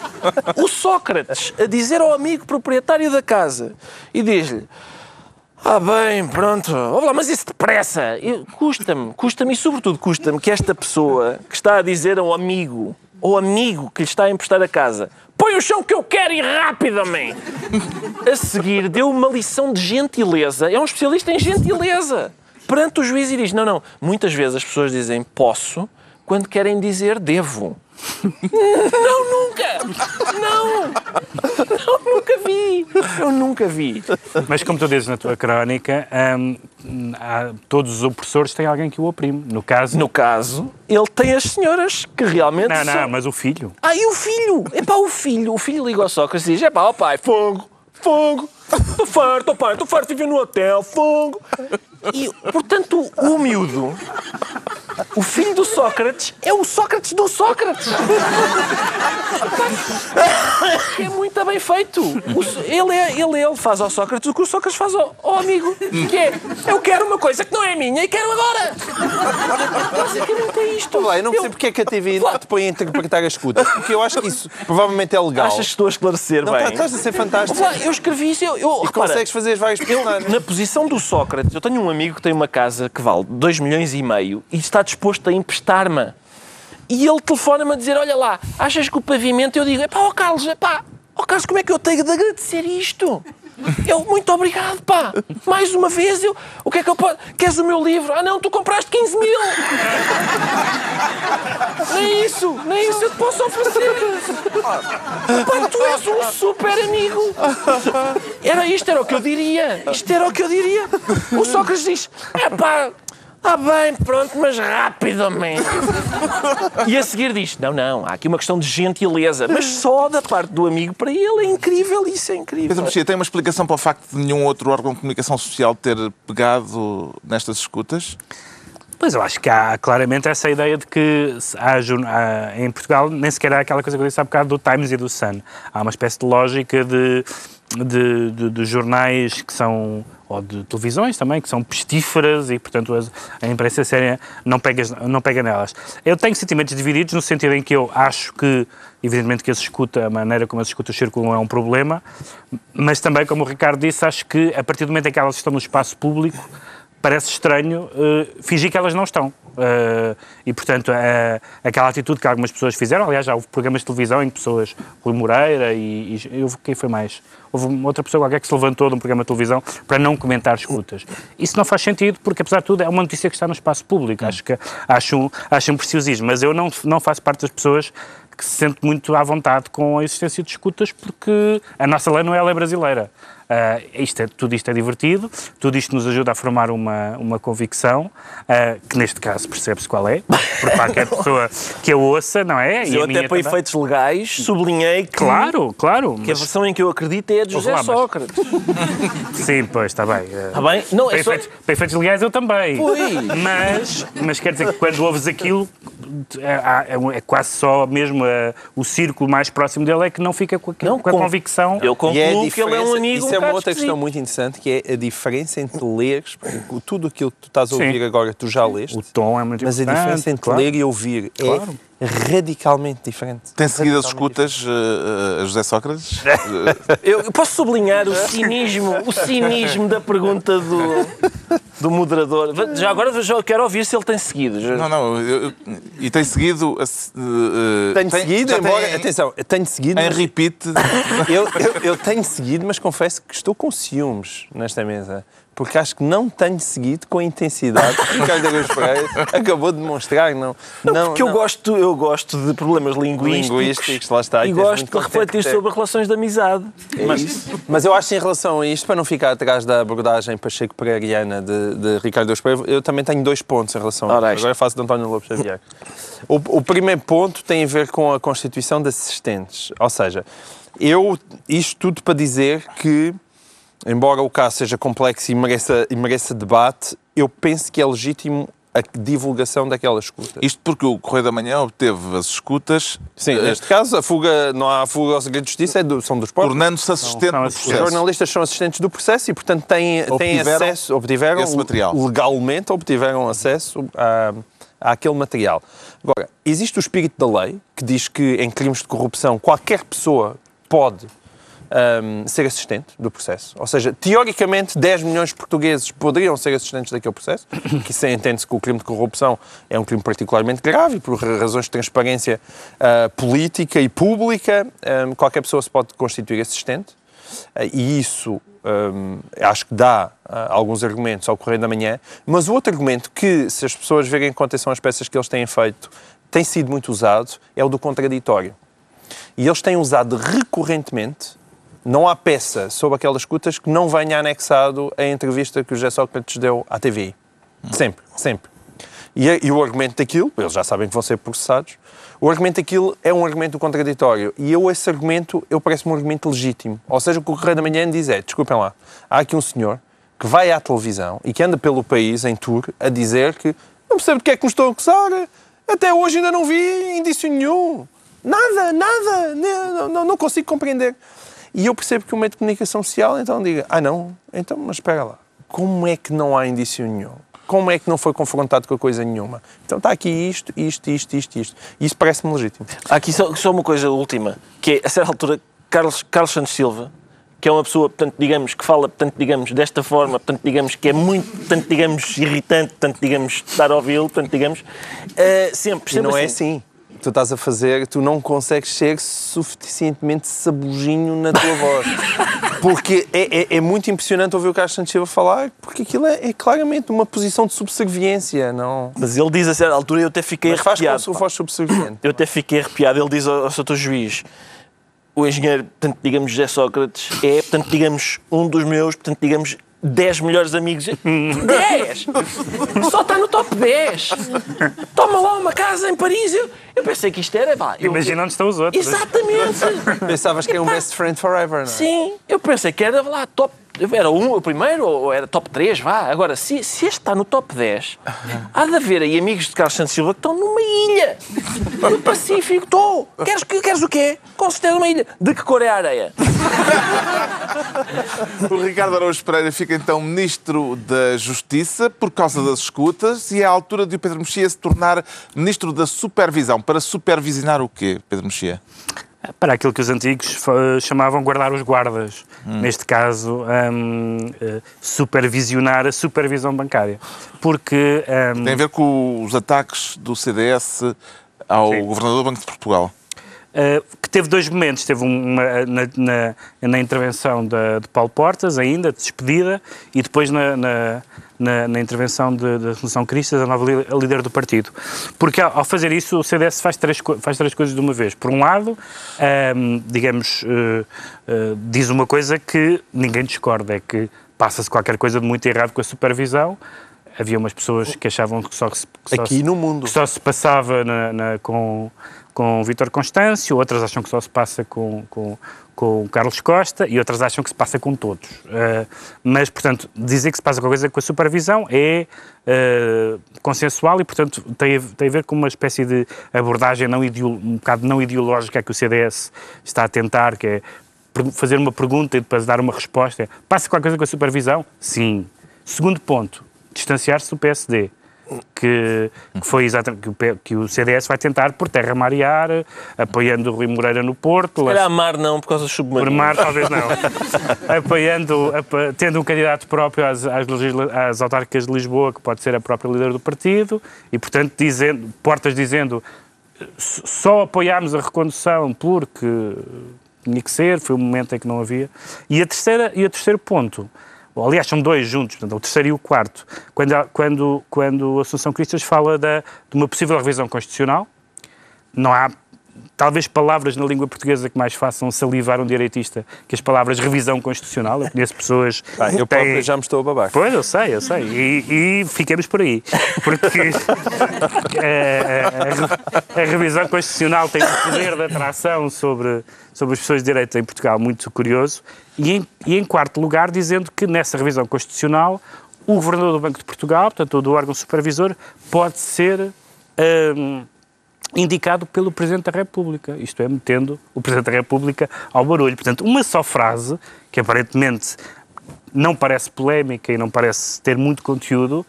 o Sócrates a dizer ao amigo proprietário da casa e diz-lhe. Ah, bem, pronto. Lá, mas isso depressa. Custa-me, custa-me e, sobretudo, custa-me que esta pessoa que está a dizer ao amigo, ao amigo que lhe está a emprestar a casa, põe o chão que eu quero e rapidamente. A seguir, deu uma lição de gentileza. É um especialista em gentileza. Perante o juiz e diz: Não, não. Muitas vezes as pessoas dizem posso quando querem dizer devo. Não, nunca! Não! Não, nunca vi! Eu nunca vi. Mas como tu dizes na tua crónica, hum, há- todos os opressores têm alguém que o oprime. No caso. No caso, ele tem as senhoras que realmente Não, são... não, mas o filho. Ah, e o filho? É pá, o filho. O filho liga ao Sócrates e diz: É pá, ó pai, fogo, fogo. Estou farto, ó pai, estou farto de viver no hotel, fogo. E, portanto, o miúdo, O filho do Sócrates é o Sócrates do Sócrates. É muito bem feito. O so- ele, é, ele, ele faz ao Sócrates o que o Sócrates faz ao, ao amigo. Que é, eu quero uma coisa que não é minha e quero agora. Basicamente é isto. Lá, eu não percebo porque é que a TV não te põe a interpretar as escutas, porque eu acho que isso provavelmente é legal. Achas que estou a esclarecer Não, bem? tá- estás a ser fantástico. Lá, eu escrevi isso, eu, eu E repara, consegues fazer as várias personagens. na posição do Sócrates, eu tenho um amigo que tem uma casa que vale 2 milhões e meio e está disposto a emprestar-me. E ele telefona-me a dizer: Olha lá, achas que o pavimento? Eu digo: pá, ó Carlos, é pá, ó Carlos, como é que eu tenho de agradecer isto? Eu, muito obrigado, pá. Mais uma vez, eu, o que é que eu posso. Queres o meu livro? Ah, não, tu compraste 15 mil. Nem isso, nem isso eu te posso oferecer. Pá, tu és um super amigo. Era isto, era o que eu diria. Isto era o que eu diria. O Sócrates diz: É pá, está bem, pronto, mas rapidamente. E a seguir diz: Não, não, há aqui uma questão de gentileza, mas só da parte do amigo para ele. É incrível, isso é incrível. Pedro Mexia, tem uma explicação para o facto de nenhum outro órgão de comunicação social ter pegado nestas escutas? Pois eu acho que há claramente essa ideia de que há- em Portugal nem sequer há aquela coisa que eu disse há bocado do Times e do Sun. Há uma espécie de lógica de, de, de- de jornais que são, ou de televisões também, que são pestíferas e, portanto, a imprensa séria não pega, não pega nelas. Eu tenho sentimentos divididos no sentido em que eu acho que, evidentemente, que as escuta, a maneira como as escutas circulam é um problema, mas também, como o Ricardo disse, acho que a partir do momento em que elas estão no espaço público, parece estranho eh, fingir que elas não estão. Eh, e, portanto, eh, aquela atitude que algumas pessoas fizeram, aliás, já houve programas de televisão em que pessoas, Rui Moreira e, e houve, quem foi mais? Houve outra pessoa qualquer que se levantou de um programa de televisão para não comentar escutas. Isso não faz sentido, porque, apesar de tudo, é uma notícia que está no espaço público. Acho, que, acho, um, acho um preciosismo, mas eu não, não faço parte das pessoas que se sente muito à vontade com a existência de escutas, porque a nossa lei não é a lei brasileira. Ah, isto é, tudo isto é divertido, tudo isto nos ajuda a formar uma, uma convicção, ah, que neste caso percebe-se qual é, por qualquer pessoa que a ouça, não é? E Eu a até para também. efeitos legais sublinhei que, Claro, claro. que a mas- versão em que eu acredito é a de José lá, mas- Sócrates. Sim, pois, está bem. Está bem? Não, Para é só... efeitos, para efeitos legais eu também. Mas, mas quer dizer que quando ouves aquilo, é, é- é quase só mesmo eh, o círculo mais próximo dele é que não fica com a, Não, com a convicção. Eu concluo E é a que ele é um amigo Isso um é uma outra questão muito interessante, que é a diferença entre leres, porque tudo aquilo que tu estás a Sim. ouvir agora, tu já leste, O tom é muito mas a importante. diferença entre claro. ler e ouvir Claro. é radicalmente diferente. Tem seguido as escutas eh, a José Sócrates? Eu eu posso sublinhar o cinismo, o cinismo da pergunta do, do moderador. Já agora já quero ouvir se ele tem seguido. Não, não. eu- e tem seguido. eh, Tenho tem- seguido, tem embora, em- atenção, eu tenho seguido, Em mas repeat. eu, eu, eu tenho seguido, mas confesso que estou com ciúmes nesta mesa. Porque acho que não tenho seguido com a intensidade que Ricardo Araújo Pereira acabou de demonstrar. Não, não, Porque eu não. gosto, eu gosto de problemas linguísticos, Linguísticos, lá está, e e gosto de refletir sobre relações de amizade. É isso. Mas eu acho que em relação a isto, para não ficar atrás da abordagem Pacheco Pereiriana de, de Ricardo Araújo Pereira, eu também tenho dois pontos em relação a Ora, isto. Agora faço de António Lopes Xavier. O, o primeiro ponto tem a ver com a constituição de assistentes. Ou seja, eu, isto tudo para dizer que, embora o caso seja complexo e mereça, e mereça debate, eu penso que é legítimo a divulgação daquela escuta. Isto porque o Correio da Manhã obteve as escutas, Sim, eh, neste caso, a fuga, não há fuga ao segredo de justiça, é do- são dos próprios. tornando-se assistente no assistentes. Os processo. jornalistas são assistentes do processo e, portanto, têm, têm Obtiveram acesso, obtiveram esse material. legalmente, obtiveram acesso a, àquele material. Agora, existe o espírito da lei, que diz que em crimes de corrupção qualquer pessoa pode ahm, ser assistente do processo. Ou seja, teoricamente, 10 milhões de portugueses poderiam ser assistentes daquele processo, que isso entende-se que o crime de corrupção é um crime particularmente grave e por razões de transparência ah, política e pública, ahm, qualquer pessoa se pode constituir assistente. Ah, E isso hum, acho que dá ah, alguns argumentos ao Correio da Manhã, mas o outro argumento que, se as pessoas verem com atenção as peças que eles têm feito, tem sido muito usado, é o do contraditório. E eles têm usado recorrentemente, não há peça sobre aquelas escutas que não venha anexado a entrevista que o José Sócrates deu à TVI. Sempre, sempre. E, e o argumento daquilo, eles já sabem que vão ser processados, o argumento daquilo é um argumento contraditório. E eu, esse argumento, eu parece-me um argumento legítimo. Ou seja, o que o Correio da Manhã diz é, desculpem lá, há aqui um senhor que vai à televisão e que anda pelo país em tour a dizer que Não percebo porque é que me estão a acusar. Até hoje ainda não vi indício nenhum. Nada, nada. Não, não, não consigo compreender. E eu percebo que o meio de comunicação social então diga, ah não, então, mas espera lá, como é que não há indício nenhum? Como é que não foi confrontado com a coisa nenhuma? Então está aqui isto, isto, isto, isto, isto. E isso parece-me legítimo. Há aqui só, só uma coisa última, que é, a certa altura, Carlos, Carlos Santos Silva, que é uma pessoa, portanto, digamos, que fala, portanto, digamos, desta forma, portanto, digamos, que é muito, portanto, digamos, irritante, portanto, digamos, estar a ouvi-lo, portanto, digamos, uh, sempre, sempre e não é assim. Tu estás a fazer, tu não consegues ser suficientemente sabujinho na tua voz. Porque é, é, é, muito impressionante ouvir o Carlos Santos Silva falar, porque aquilo é, é, claramente uma posição de subserviência, não? Mas ele diz a certa altura, eu até fiquei Mas arrepiado. Faz voz subserviente. Eu até fiquei arrepiado. Ele diz ao, ao Sr. Juiz, o engenheiro, portanto, digamos, José Sócrates, é, portanto, digamos, um dos meus, portanto, digamos, 10 melhores amigos. 10! Só está no top 10! Toma lá uma casa em Paris. Eu, eu pensei que isto era. Pá, eu, Imagina onde estão os outros. Exatamente! Pensavas que era um best friend forever, não é? Sim, eu pensei que era lá top era um, o primeiro, ou era top 3, vá. Agora, se, se este está no top 10, há de haver aí amigos de Carlos Santos Silva que estão numa ilha. No Pacífico, estou. Queres, queres o quê? Com certeza uma ilha. De que cor é a areia? o Ricardo Araújo Pereira fica então Ministro da Justiça por causa das escutas e é a altura de o Pedro Mexia se tornar Ministro da Supervisão. Para supervisionar o quê, Pedro Mexia? Para aquilo que os antigos chamavam guardar os guardas. Hum. Neste caso, um, uh, supervisionar a supervisão bancária. Porque. Um, Tem a ver com os ataques do CDS ao sim. Governador do Banco de Portugal. Uh, que teve dois momentos. Teve uma na, na, na intervenção de, de, Paulo Portas, ainda, de despedida, e depois na, na na, na intervenção da Revolução Cristas, a nova líder do partido. Porque ao, fazer isso, o CDS faz três, faz três coisas de uma vez. Por um lado, digamos, uh, uh, diz uma coisa que ninguém discorda, é que passa-se qualquer coisa de muito errado com a supervisão, havia umas pessoas que achavam que só, que só aqui se, no mundo só se passava na, na, com com Vítor Constâncio, outras acham que só se passa com, com, com Carlos Costa e outras acham que se passa com todos. Uh, mas, portanto, dizer que se passa com coisa com a supervisão é uh, consensual e, portanto, tem a, tem a ver com uma espécie de abordagem não um bocado não ideológica que o CDS está a tentar, que é fazer uma pergunta e depois dar uma resposta. Passa qualquer coisa com a supervisão? Sim. Segundo ponto, distanciar-se do PSD que, que foi exatamente que, que, o CDS vai tentar por terra marear, apoiando o Rui Moreira no Porto. Se calhar mar não, por causa do submarino. Por mar talvez não. apoiando, tendo um candidato próprio às, às, às autárquicas de Lisboa, que pode ser a própria líder do partido, e portanto dizendo, Portas dizendo só apoiámos a recondução porque tinha que ser, foi um momento em que não havia. E, a terceira, e o terceiro ponto, aliás, são dois juntos, portanto, o terceiro e o quarto, quando, quando, quando a Assunção Cristas fala da, de uma possível revisão constitucional, não há talvez palavras na língua portuguesa que mais façam salivar um direitista que as palavras revisão constitucional. Eu conheço pessoas. Ah, eu têm... já me estou a babar. Pois, eu sei, eu sei. E, e fiquemos por aí. Porque a, a, a, revisão constitucional tem um poder de atração sobre, sobre as pessoas de direita em Portugal muito curioso e em, e em quarto lugar, dizendo que nessa revisão constitucional o governador do Banco de Portugal, portanto, do órgão supervisor, pode ser hum, indicado pelo Presidente da República, isto é, metendo o Presidente da República ao barulho. Portanto, uma só frase, que aparentemente não parece polémica e não parece ter muito conteúdo,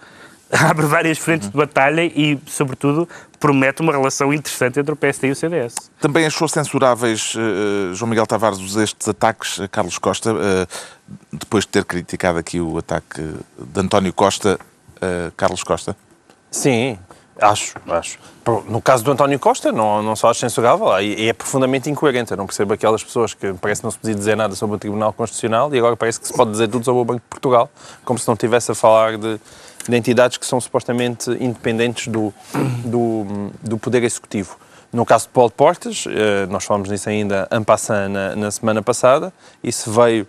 abre várias frentes de batalha e, sobretudo, promete uma relação interessante entre o PSD e o CDS. Também achou censuráveis, uh, João Miguel Tavares, estes ataques a Carlos Costa, uh, depois de ter criticado aqui o ataque de António Costa a Carlos Costa? Sim, acho, acho. No caso do António Costa, não, não só acho censurável, é, é profundamente incoerente. Eu não percebo aquelas pessoas que parece que não se podia dizer nada sobre o Tribunal Constitucional e agora parece que se pode dizer tudo sobre o Banco de Portugal, como se não estivesse a falar de de entidades que são supostamente independentes do, do, do Poder Executivo. No caso de Paulo Portas, eh, nós falamos nisso ainda en passant na, na semana passada, isso veio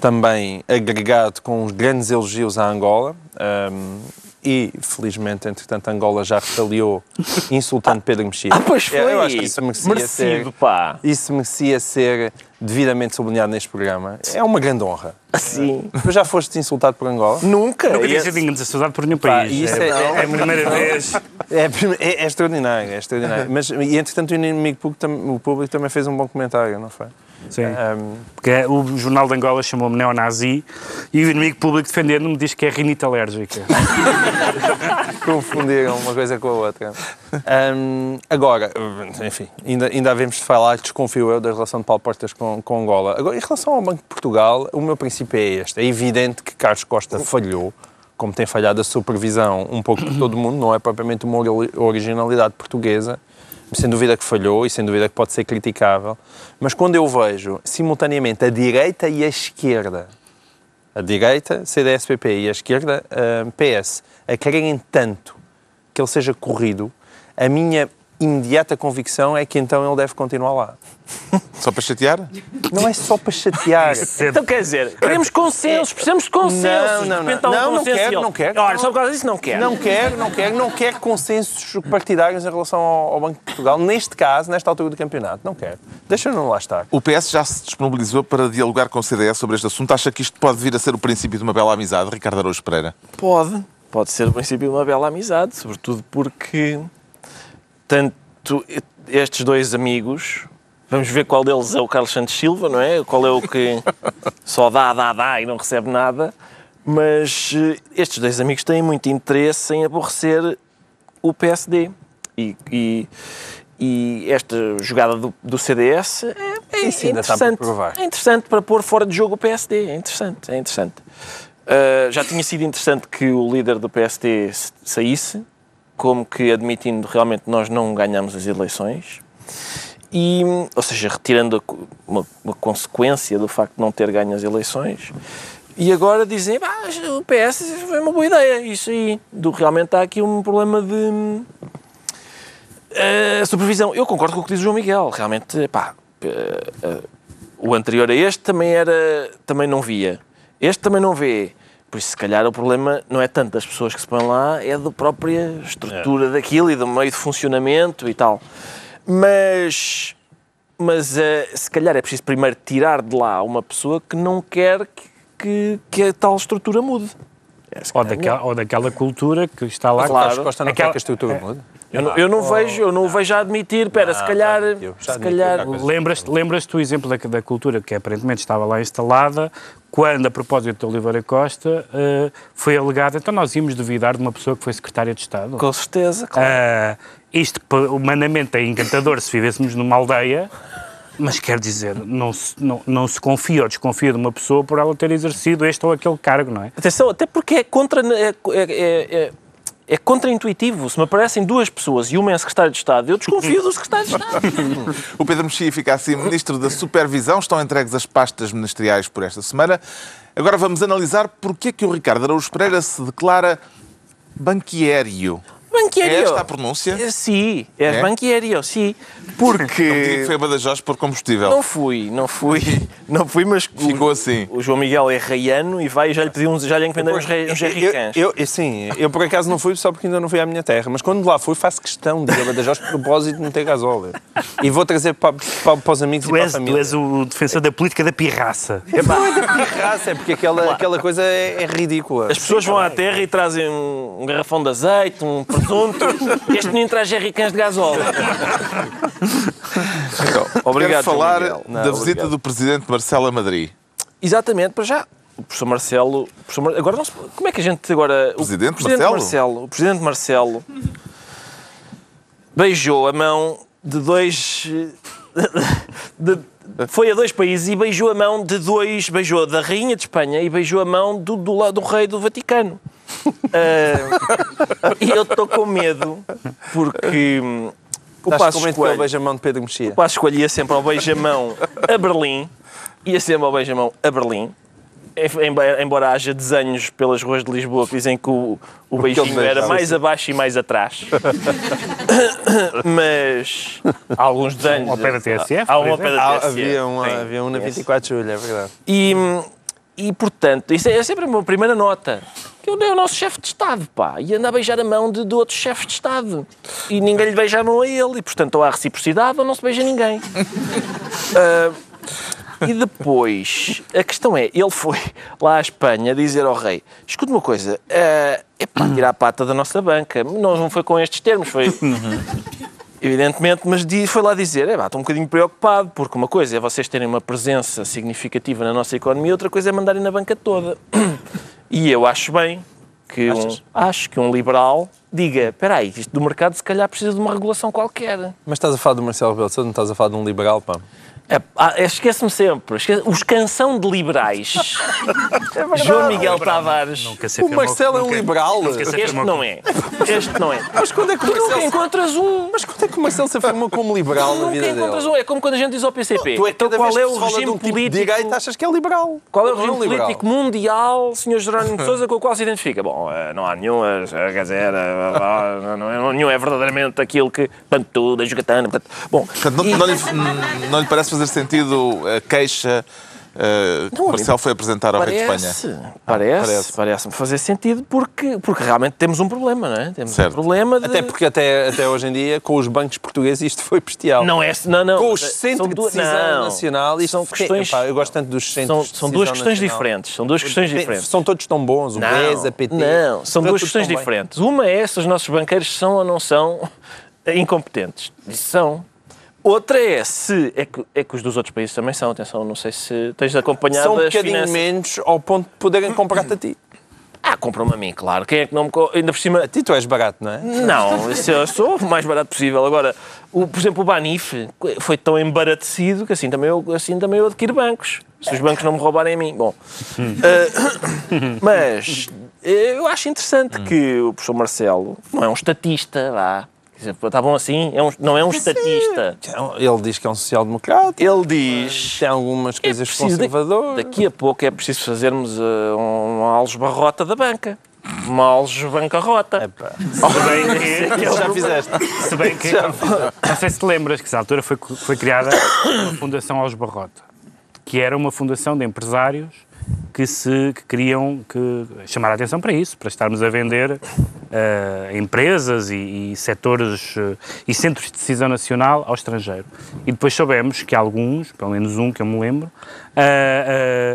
também agregado com os grandes elogios à Angola, um, ehm, e, felizmente, entretanto, Angola já retaliou insultando Pedro Mexia. Ah, pois foi. Eu, acho que isso merecia Merecido, ser, pá. isso merecia ser devidamente sublinhado neste programa. É uma grande honra. Assim. Tu já foste insultado por Angola? Nunca. Nunca tinha sido desassustado por nenhum Pá, país. isso é, é- é a primeira vez. É, é- é extraordinário, é extraordinário. Mas, e, entretanto, o inimigo público, o público também fez um bom comentário, não foi? Sim. Ahm, Porque é, o Jornal de Angola chamou-me neonazi e o inimigo público defendendo-me diz que é rinite alérgica. confundiram uma coisa com a outra. Ahm, agora, enfim, ainda, ainda havemos de falar, desconfio eu, da relação de Paulo Portas com, com Angola. Agora, em relação ao Banco de Portugal, o meu princípio é este. É evidente que Carlos Costa falhou, como tem falhado a supervisão um pouco por todo o mundo, não é propriamente uma ori- originalidade portuguesa, sem dúvida que falhou e sem dúvida que pode ser criticável. Mas quando eu vejo, simultaneamente, a direita e a esquerda a direita, CDS-PP e a esquerda, ah, PS, a quererem tanto que ele seja corrido, a minha imediata convicção é que então ele deve continuar lá. Só para chatear? Não é só para chatear. Então quer dizer, queremos consensos, precisamos de consensos. Não, não, não. um Não, não quero, não quero. Olha, só por causa disso não quero. Não quer, não quer, não quer consensos partidários em relação ao, ao Banco de Portugal, neste caso, nesta altura do campeonato. Não quer. Deixa-no lá estar. O PS já se disponibilizou para dialogar com o CDS sobre este assunto. Acha que isto pode vir a ser o princípio de uma bela amizade, Ricardo Araújo Pereira? Pode. Pode ser o princípio de uma bela amizade, sobretudo porque tanto estes dois amigos, vamos ver qual deles é o Carlos Santos Silva, não é? Qual é o que só dá, dá, dá e não recebe nada. Mas eh, estes dois amigos têm muito interesse em aborrecer o PSD. E, e, e esta jogada do, do CDS é, é Isso ainda está por interessante. provar. É interessante para pôr fora de jogo o PSD. É interessante, é interessante. Uh, já tinha sido interessante que o líder do PSD saísse, como que admitindo realmente nós não ganhamos as eleições. E, ou seja, retirando uma, uma consequência do facto de não ter ganho as eleições. E agora dizem, "Ah, o PS foi uma boa ideia, isso aí. Do, realmente há aqui um problema de eh, supervisão. Eu concordo com o que diz o João Miguel. Realmente, pá, eh, eh, o anterior a este também era, também não via. Este também não vê. Por isso, se calhar, o problema não é tanto das pessoas que se põem lá, é da própria estrutura daquilo e do meio de funcionamento e tal. Mas, mas eh, se calhar é preciso primeiro tirar de lá uma pessoa que não quer que, que, que a tal estrutura mude. É, Ou daquela, ou daquela cultura que está lá. Claro. Carlos Costa não Aquela- quer que a estrutura mude. Eu não, eu não vejo, eu não o vejo a admitir. Espera, se calhar, admitiu, se calhar. Lembras-te lembras o exemplo da, da cultura que aparentemente estava lá instalada, quando, a propósito de Oliveira Costa, eh, foi alegado, então nós íamos duvidar de uma pessoa que foi secretária de Estado. com certeza, claro. Ah, isto, humanamente, é encantador se vivêssemos numa aldeia, mas quer dizer, não se, não, não se confia ou desconfia de uma pessoa por ela ter exercido este ou aquele cargo, não é? Atenção, até porque é contra. É, é, é, é, contraintuitivo. Se me aparecem duas pessoas e uma é secretário de Estado, eu desconfio do secretário de Estado. O Pedro Mexia fica assim Ministro da Supervisão. Estão entregues as pastas ministeriais por esta semana. Agora vamos analisar porque é que o Ricardo Araújo Pereira se declara banquiério. Banqueiro. É esta a pronúncia? É, sim, é, É? banqueiro, sim. Não me diga que Porque. foi a Badajoz por combustível. Não fui, não fui, não fui, mas Ficou o, assim. o João Miguel é raiano e vai e já lhe pediu uns, já lhe encomendei uns, rei- uns jerrycans. Eu, eu, sim, eu por acaso não fui só porque ainda não fui à minha terra, mas quando lá fui faço questão de ir a Badajoz por propósito de não ter gasóleo. E vou trazer para, para, para os amigos Tu e para a és, tu família. és o defensor da política da pirraça. Não é da pirraça, é porque aquela, aquela coisa é, é ridícula. As pessoas vão à terra e trazem um, um garrafão de azeite, um presunto. Este menino traz jerrycans de gasóleo. Então, Obrigado, Quero falar Miguel. Não, da visita obrigado. do Presidente Marcelo a Madrid. Exatamente, para já. O professor Marcelo. o professor Mar- Agora não se- Como é que a gente agora. o Presidente Marcelo? Marcelo? O presidente Marcelo beijou a mão de dois. de- foi a dois países e beijou a mão de dois. Beijou da Rainha de Espanha e beijou a mão do, do, do rei do Vaticano. Ah, e eu estou com medo porque. hum, O Passo eu Coelho- veja a mão de Pedro Mexia? o Passo Coelho ia sempre ao beijamão a Berlim, ia sempre ao beijamão a Berlim, embora, embora haja desenhos pelas ruas de Lisboa que dizem que o, o beijinho era mais abaixo e mais atrás. Mas há alguns desenhos. Ao pé da TSF, Há um ao pé da TSF. havia, um, havia um na sim. 24 de julho, é verdade. E, e, portanto, isso é sempre a minha primeira nota. Que ele é o nosso chefe de Estado, pá. E anda a beijar a mão de, de outros chefes de Estado. E ninguém lhe beija a mão a ele. E, portanto, ou há reciprocidade ou não se beija ninguém. Ah, e depois, a questão é, ele foi lá à Espanha dizer ao rei, escuta uma coisa, é pá, tirar a pata da nossa banca. Não, não foi com estes termos, foi... Evidentemente, mas foi lá dizer, é pá, estou um bocadinho preocupado, porque uma coisa é vocês terem uma presença significativa na nossa economia, outra coisa é mandarem na banca toda. E eu acho bem que um, acho que um liberal diga, espera aí, isto do mercado se calhar precisa de uma regulação qualquer. Mas estás a falar do Marcelo Rebelo de Sousa, não estás a falar de um liberal, pá. É, ah, Esquece-me sempre. esquece- os canção de liberais. João Miguel Tavares. O Marcelo é um liberal. Este não é. Este não é. Mas quando é que o Tu nunca Marcelo... encontras um. Mas quando é que o Marcelo se afirmou como liberal na Nunca vida encontras dele? um. É como quando a gente diz ao PCP. Tu é então qual é o regime um tipo político? direita achas que é liberal. Qual é o Não regime liberal. político mundial, Sr. Jerónimo de Sousa, com o qual se identifica? Bom, eh, não há nenhum, eh, quer dizer, eh, não é, nenhum é verdadeiramente aquilo que. É jogatana. portanto- Bom, não, não lhe, não lhe parece fazer sentido a queixa eh, que Não, Marcelo foi apresentar ao rei de Espanha? Parece, parece. parece-me fazer sentido porque, porque realmente temos um problema, não é? Temos Certo. um problema de... Até porque até, até hoje em dia, com os bancos portugueses, isto foi bestial. Não é... Não, não. Com os são centros de decisão não. nacional, isto são foi- questões... Epá, eu gosto tanto dos centros São, de são duas decisão questões nacional. diferentes. São duas questões diferentes. São todos tão bons, o BES, a PT. Não, são duas questões tão bem. diferentes. Uma é se os nossos banqueiros são ou não são incompetentes. São. Outra é se. É que, é que os dos outros países também são. Atenção, não sei se tens acompanhado São um bocadinho finanças. menos ao ponto de poderem comprar-te a ti. Ah, compram-me a mim, claro. Quem é que não me. Ainda por cima. A ti tu és barato, não é? Não, eu sou o mais barato possível. Agora, o, por exemplo, o Banif foi tão embaratecido que assim também eu, assim também eu adquiro bancos. Se os bancos não me roubarem a mim. Bom, eh, mas eh, eu acho interessante que o professor Marcelo não é um estatista, vá. Está bom assim? É um- não é um estatista. Ele diz que é um social-democrata. Ele diz. Tem algumas É coisas da- conservadoras. daqui a pouco é preciso fazermos uh, uma algebarrota da banca. Uma algebancarrota. Se bem que- Já fizeste. Se bem que, não sei se te lembras que, nessa altura, foi, foi criada uma Fundação aos Barrota, que era uma fundação de empresários que se que queriam que, chamar a atenção para isso, para estarmos a vender eh, empresas e, e setores eh, e centros de decisão nacional ao estrangeiro. E depois soubemos que alguns, pelo menos um que eu me lembro, eh,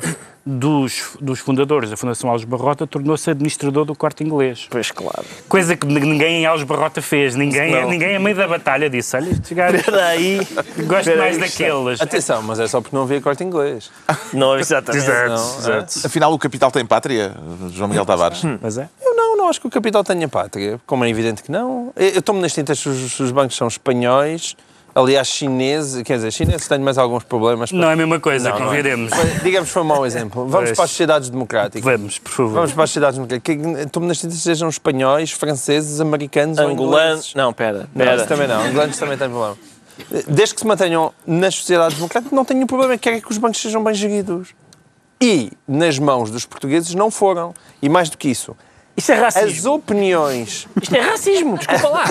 dos, dos fundadores da Fundação Alves Barrota tornou-se administrador do corte inglês. Pois claro. Coisa que ninguém em Alves Barrota fez. Ninguém, Não. ninguém a meio da batalha disse: Olha, aí. gosto mais aí, daqueles. Atenção, mas é só porque não havia corte inglês. Não, exatamente. Exato, Não, exato. Afinal, o capital tem pátria, João Miguel Tavares? Mas é. Eu não, não acho que o capital tenha pátria, como é evidente que não. Eu eu estou-me nas tintas se os, os bancos são espanhóis, aliás, chineses, quer dizer, chineses têm mais alguns problemas. Não é a mesma coisa, Não, não é. Digamos que foi um mau exemplo. Vamos Pois. para as sociedades democráticas. Vamos, por favor. Vamos para as sociedades democráticas. Que- Estou-me nas sejam espanhóis, franceses, americanos ou Angolano. ingleses. Não, pera. Não, pera. isso também não. Angolanos também têm problema. Desde que se mantenham nas sociedades democráticas, não tenho problema. Quero é que os bancos sejam bem geridos. E nas mãos dos portugueses não foram. E mais do que isso, Isto é as racismo. opiniões Isto é racismo, desculpa lá.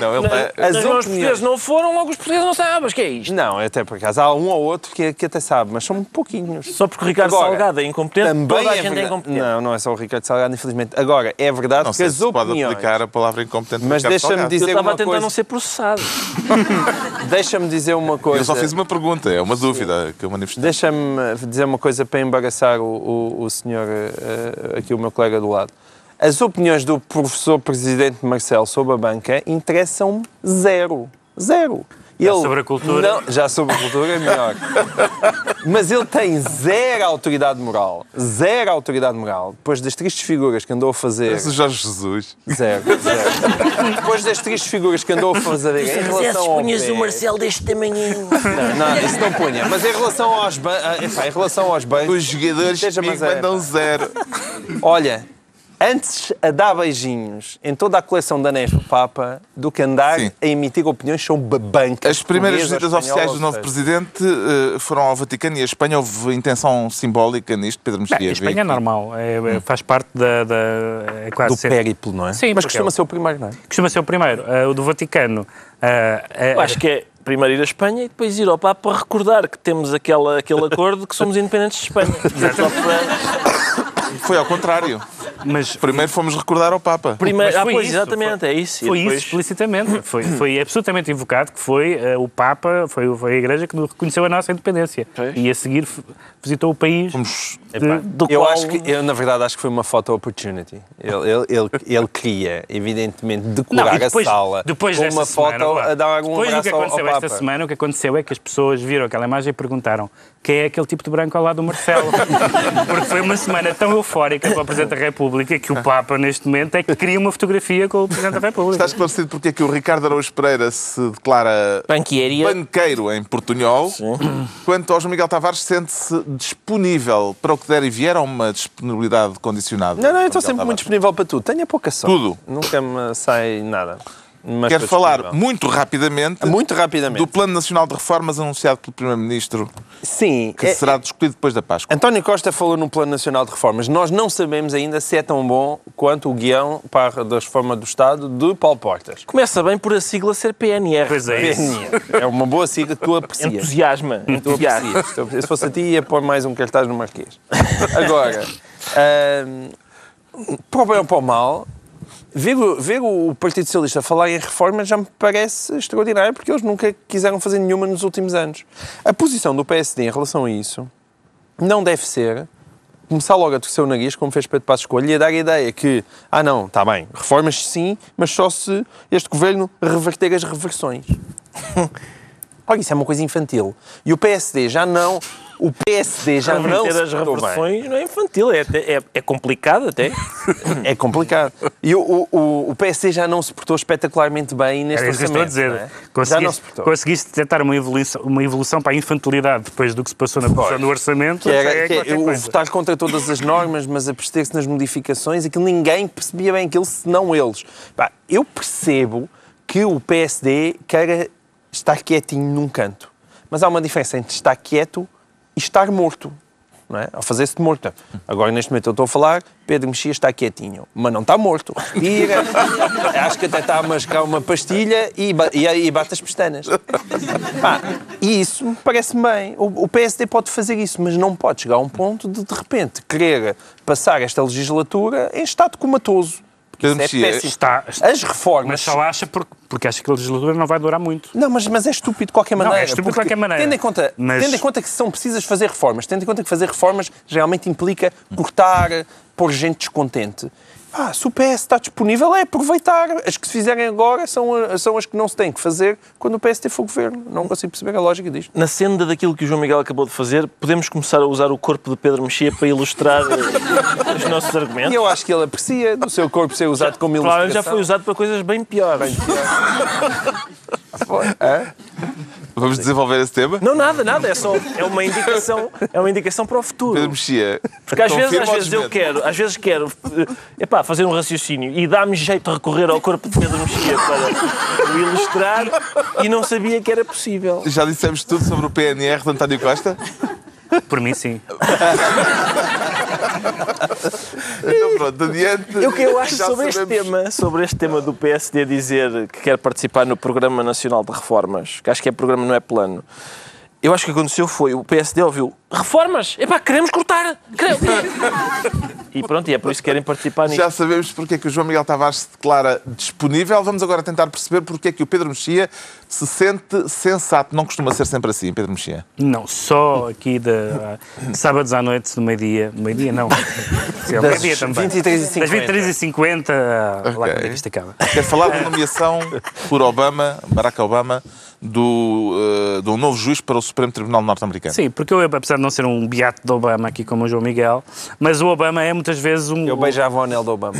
Não, ele, é- As As mãos opiniões- portugueses não foram, logo os portugueses não sabem. Mas que é isto? Não, até por acaso. Há um ou outro que, que até sabe, mas são pouquinhos. Só porque o Ricardo Agora, Salgado é incompetente, Também toda a é gente é incompetente. Não, não é só o Ricardo Salgado, infelizmente. Agora, é verdade não que sei as se pode opiniões... aplicar a palavra incompetente. Mas deixa-me dizer Eu estava a tentar coisa. não ser processado. Deixa-me dizer uma coisa. Eu só fiz uma pergunta, é uma dúvida que eu manifestei. Deixa-me dizer uma coisa para embaraçar o, o, o senhor, eh, aqui o meu colega do lado. As opiniões do professor presidente Marcelo sobre a banca interessam zero. Zero. Já sobre a cultura? Não, já sobre a cultura é melhor. Mas ele tem zero autoridade moral. Zero autoridade moral. Depois das tristes figuras que andou a fazer. Esse Jorge Jesus. Zero, zero. Depois das tristes figuras que andou a fazer em relação ao BES. deste tamanhinho. Não, não, isso não punha. Mas em relação aos, ban- ah, em relação aos bancos, Os jogadores é, mandam zero. olha, antes a dar beijinhos em toda a coleção da Nespa Papa do que andar Sim. a emitir opiniões sobre bancas. As primeiras visitas oficiais do novo presidente eh, foram ao Vaticano e a Espanha houve intenção simbólica nisto, Pedro Mexia. a Espanha é normal, é, é- faz parte da. da é quase Do sempre- périplo, não é? Sim, Mas costuma é ser o primeiro, não é? Costuma ser o primeiro. Ah, o do Vaticano. é- Eu acho que é. primeiro ir à Espanha e depois ir ao Papa recordar que temos aquela, aquele acordo que somos independentes de Espanha. Para- Foi ao contrário. Mas Primeiro fomos recordar ao Papa. Primeiro, ah, foi pois, isso, exatamente, é isso. Foi depois- isso explicitamente. Foi, foi absolutamente invocado que foi eh, o Papa, foi, foi a Igreja que reconheceu a nossa independência. Pois. E a seguir visitou o país. Fomos de- do Eu qual- acho que, eu na verdade acho que foi uma photo opportunity. Ele, ele, ele, ele queria, evidentemente, decorar e depois, a sala depois com desta uma semana, foto vá. a dar um Depois do que aconteceu esta semana, o que aconteceu é que as pessoas viram aquela imagem e perguntaram quem é aquele tipo de branco ao lado do Marcelo. Porque foi uma semana tão eufórica para o Presidente da República que o Papa, neste momento, é que queria uma fotografia com o Presidente da República. Está esclarecido porque é que o Ricardo Araújo Pereira se declara Banquearia. banqueiro em portunhol, quanto ao João Miguel Tavares sente-se disponível para o que der e vier ou uma disponibilidade condicionada? Não, não, eu estou sempre Miguel muito Tavares? disponível para tudo. Tenha pouca sorte. Tudo. Nunca me sai nada. Mas Quero falar disponível. muito rapidamente Muito rapidamente. do Plano Nacional de Reformas anunciado pelo Primeiro-Ministro, Sim. que é- será discutido depois da Páscoa. António Costa falou no Plano Nacional de Reformas. Nós não sabemos ainda se é tão bom quanto o guião para da reforma do Estado de Paulo Portas. Começa bem por a sigla ser PNR. Pois é isso. É uma boa sigla que tu aprecias. Entusiasma. Tu Entusiasma. Se fosse a ti, ia pôr mais um cartaz no Marquês. Agora, hum, para o bem ou para o mal, ver, o- ver o Partido Socialista falar em reformas já me parece extraordinário, porque eles nunca quiseram fazer nenhuma nos últimos anos. A posição do PSD em relação a isso não deve ser começar logo a torcer o nariz, como fez Pedro Passos Coelho, e a dar a ideia que, ah não, está bem, reformas sim, mas só se este governo reverter as reversões. Olha, isso é uma coisa infantil. E o PSD já não... O PSD já não se as portou bem. reversões não é infantil, é, até- é, é complicado até. É complicado. E o, o, o- PSD já não se portou espetacularmente bem neste Era isso que eu estou a orçamento. dizer. não é? Já não se Conseguiste, portou. conseguiste detectar uma evolução, uma evolução para a infantilidade depois do que se passou na produção do orçamento. Que era é que é o votar contra todas as normas, mas abster-se nas modificações, aquilo ninguém percebia bem aquilo, senão eles. Pá, eu percebo que o PSD queira estar quietinho num canto, mas há uma diferença entre estar quieto estar morto. Não é? Ao fazer-se de morto. Agora, neste momento, eu estou a falar, Pedro Mexia está quietinho, mas não está morto. Respira, acho que até está a mascar uma pastilha e, e, e bate as pestanas. Pá, e isso me parece bem. O, o PSD pode fazer isso, mas não pode chegar a um ponto de, de repente, querer passar esta legislatura em estado comatoso. Porque Pedro isso é péssimo. Está, As reformas. mas só acha porque, porque acha que a legislatura não vai durar muito. Não, mas, mas é estúpido de qualquer Não, maneira. é estúpido de qualquer maneira. Tendo em, conta, Mas- tendo em conta que são precisas fazer reformas, tendo em conta que fazer reformas geralmente implica cortar, pôr gente descontente. Ah, se o PS está disponível, é aproveitar. As que se fizerem agora são, são as que não se têm que fazer quando o PSD for governo. Não consigo perceber a lógica disto. Na senda daquilo que o João Miguel acabou de fazer, podemos começar a usar o corpo de Pedro Mexia para ilustrar eh, os nossos E argumentos. eu acho que ele aprecia do seu corpo ser usado como ilustração. Provavelmente já foi usado para coisas bem piores. Foi. Hã? Vamos desenvolver esse tema? Não, nada, nada. É só é uma indicação, é uma indicação para o futuro. Pedro Mexia. Porque às vezes, às vezes eu quero, às vezes quero eh, epá, fazer um raciocínio e dá-me jeito de recorrer ao corpo de Pedro Mexia para o ilustrar e não sabia que era possível. Já dissemos tudo sobre o PNR de António Costa? Por mim, sim. Então pronto, adiante. Eu que eu acho sobre este tema, sobre este tema do PSD dizer que quer participar no Programa Nacional de Reformas, que acho que é programa, não é plano. Eu acho que o que aconteceu foi o PSD ouviu reformas, epá, queremos cortar. queremos." e pronto, e é por isso que querem participar nisso. Já sabemos porque é que o João Miguel Tavares se declara disponível. Vamos agora tentar perceber porque é que o Pedro Mexia se sente sensato. Não costuma ser sempre assim, Pedro Mexia. Não, só aqui de, de sábados à noite, no meio-dia. Meio-dia não. Sim, ao meio-dia também. 23 e 50. Das 23 e 50 lá quando é que isto acaba. Quer falar da nomeação por Obama, Barack Obama, do, de um novo juiz para o Supremo Tribunal Norte-Americano. Sim, porque eu, apesar de não ser um beato de Obama aqui como o João Miguel, mas o Obama é muitas vezes um. Eu beijava o anel do Obama.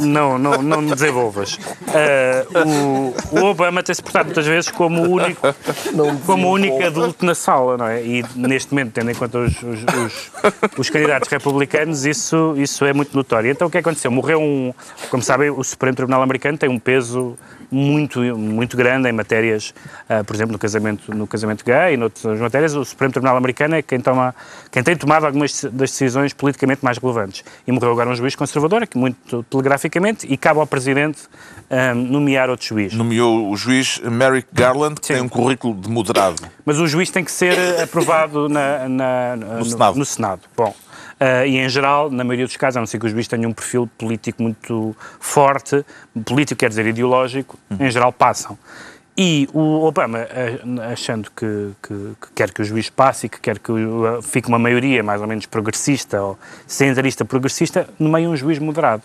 Não, não, não me desenvolvas. Ah, o, o Obama tem-se portado muitas vezes como o único, como o único adulto na sala, não é? E neste momento, tendo em conta os, os, os- os candidatos republicanos, isso, isso é muito notório. Então o que aconteceu? Morreu um. Como sabem, o Supremo Tribunal Americano tem um peso muito, muito grande em matérias, ah, por exemplo, no casamento, no casamento gay e noutras matérias. O Supremo Tribunal Americano é quem, toma, quem tem tomado algumas das decisões politicamente mais relevantes. E morreu agora um juiz conservador, que muito telegraficamente, e cabe ao Presidente ah, nomear outro juiz. Nomeou o juiz Merrick Garland, que Sim. tem um currículo de moderado. Mas o juiz tem que ser eh, aprovado na- na- no, Senado. no Senado. Bom, eh, e em geral, na maioria dos casos, a não ser que o juiz tenha um perfil político muito forte, político quer dizer ideológico, em geral passam. E o Obama, eh, achando que, que- que quer que o juiz passe e que quer que fique uma maioria mais ou menos progressista ou centralista progressista, nomeia um juiz moderado.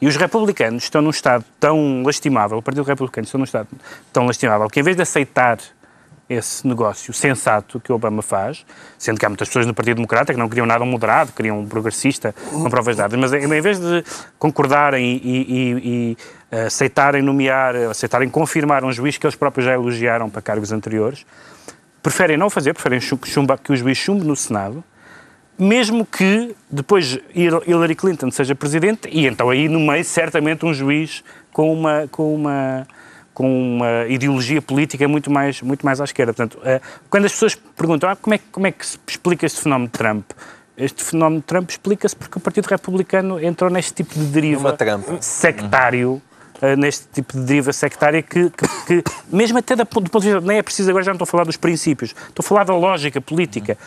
E os republicanos estão num estado tão lastimável, o Partido Republicano está num estado tão lastimável, que em vez de aceitar esse negócio sensato que o Obama faz, sendo que há muitas pessoas no Partido Democrata que não queriam nada moderado, queriam um progressista com provas dadas, mas em vez de concordarem e, e- e- aceitarem nomear, aceitarem confirmar um juiz que eles próprios já elogiaram para cargos anteriores, preferem não fazer, preferem chumba- que o juiz chumbe no Senado, mesmo que depois Hil- Hillary Clinton seja presidente, e então aí no meio certamente um juiz com uma, com uma, com uma ideologia política muito mais, muito mais à esquerda. Portanto, eh, quando as pessoas perguntam ah, como, é, que- como é que se explica este fenómeno de Trump, este fenómeno de Trump explica-se porque o Partido Republicano entrou neste tipo de deriva sectário, eh, neste tipo de deriva sectária que, que- que mesmo até da, do ponto de vista, nem é preciso agora, já não estou a falar dos princípios, estou a falar da lógica política.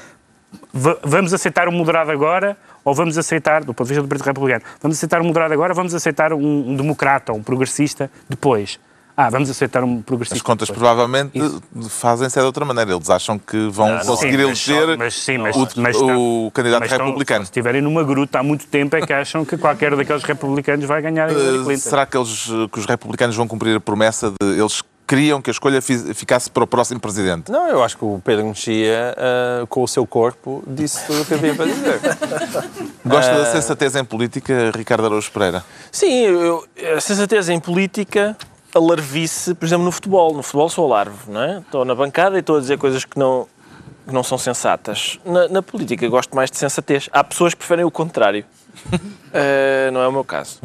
Va- vamos aceitar o moderado agora ou vamos aceitar, do ponto de vista do Partido Republicano, vamos aceitar o moderado agora ou vamos aceitar um, um democrata, um progressista depois? Ah, vamos aceitar um progressista As contas depois. provavelmente fazem-se de outra maneira. Eles acham que vão não, conseguir Sim, eleger mas sim, mas- o, candidato mas estão- republicano. Se estiverem numa gruta há muito tempo é que acham que qualquer daqueles republicanos vai ganhar Uh, será que, eles, que os republicanos vão cumprir a promessa de eles queriam que a escolha fi- ficasse para o próximo presidente? Não, eu acho que o Pedro Mexia, ah, com o seu corpo, disse tudo o que havia para dizer. Gosta Uh, da sensatez em política, Ricardo Araújo Pereira? Sim, eu, a sensatez em política alarvice, por exemplo, no futebol. No futebol sou alarve, não é? Estou na bancada e estou a dizer coisas que não, que não são sensatas. Na, na política gosto mais de sensatez. Há pessoas que preferem o contrário. Eh, não é o meu caso.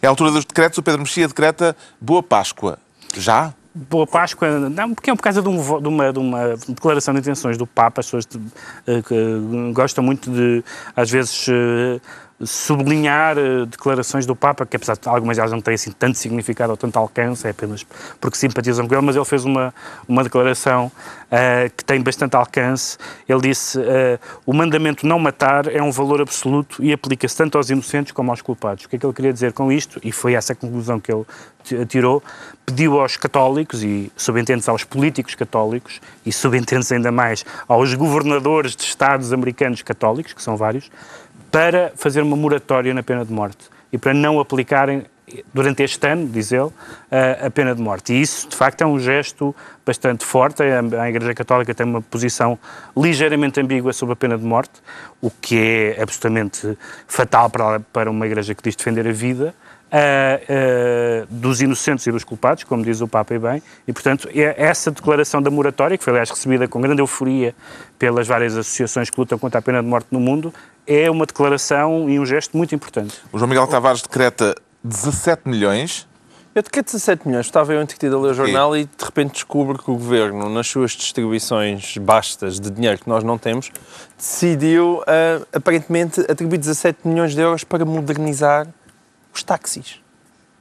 É a altura dos decretos, o Pedro Mexia decreta Boa Páscoa. Já? Boa Páscoa, não, porque é por causa de, um de uma, de uma declaração de intenções do Papa, as pessoas de- eh, que gostam muito de, às vezes, eh, sublinhar eh, declarações do Papa, que apesar de algumas delas não têm assim tanto significado ou tanto alcance, é apenas porque simpatizam com ele, mas ele fez uma, uma declaração eh, que tem bastante alcance. Ele disse: eh, o mandamento não matar é um valor absoluto e aplica-se tanto aos inocentes como aos culpados. O que é que ele queria dizer com isto? E foi essa a conclusão que ele tirou. Pediu aos católicos e subentende-se aos políticos católicos e subentende-se ainda mais aos governadores de estados americanos católicos, que são vários, para fazer uma moratória na pena de morte e para não aplicarem durante este ano, diz ele, a, pena de morte. E isso, de facto, é um gesto bastante forte. A, Igreja Católica tem uma posição ligeiramente ambígua sobre a pena de morte, o que é absolutamente fatal para uma Igreja que diz defender a vida. Ah, dos inocentes e dos culpados, como diz o Papa e bem, e portanto é essa declaração da moratória, que foi aliás recebida com grande euforia pelas várias associações que lutam contra a pena de morte no mundo, é uma declaração e um gesto muito importante. O João Miguel Tavares decreta 17 milhões. Eu de que 17 milhões, estava eu entretido a ler o jornal e de repente descubro que o Governo, nas suas distribuições bastas de dinheiro que nós não temos, decidiu, ah, aparentemente, atribuir 17 milhões de euros para modernizar os táxis.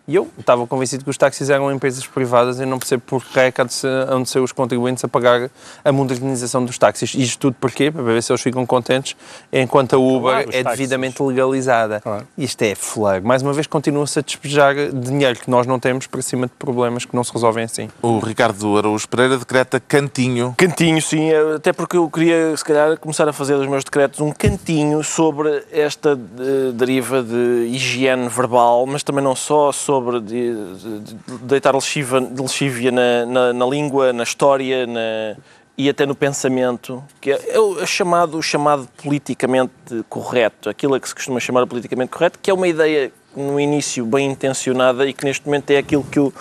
E eu estava convencido que os táxis eram empresas privadas e não percebo por que é que há de ser, hão de ser os contribuintes a pagar a modernização dos táxis. Isto tudo porquê? Para ver se eles ficam contentes enquanto a Uber Claro, é táxis. devidamente legalizada. Claro. Isto é flag. Mais uma vez continua-se a despejar dinheiro que nós não temos para cima de problemas que não se resolvem assim. O Ricardo Araújo Pereira decreta cantinho. Cantinho, sim, até porque eu queria, se calhar, começar a fazer dos meus decretos um cantinho sobre esta eh, deriva de higiene verbal, mas também não só sobre de- de- de deitar lexiva, lexívia na, na, na língua, na história na, e até no pensamento, que é, é o chamado, o chamado politicamente correto, aquilo a que se costuma chamar politicamente correto, que é uma ideia no início bem intencionada e que neste momento é aquilo que o,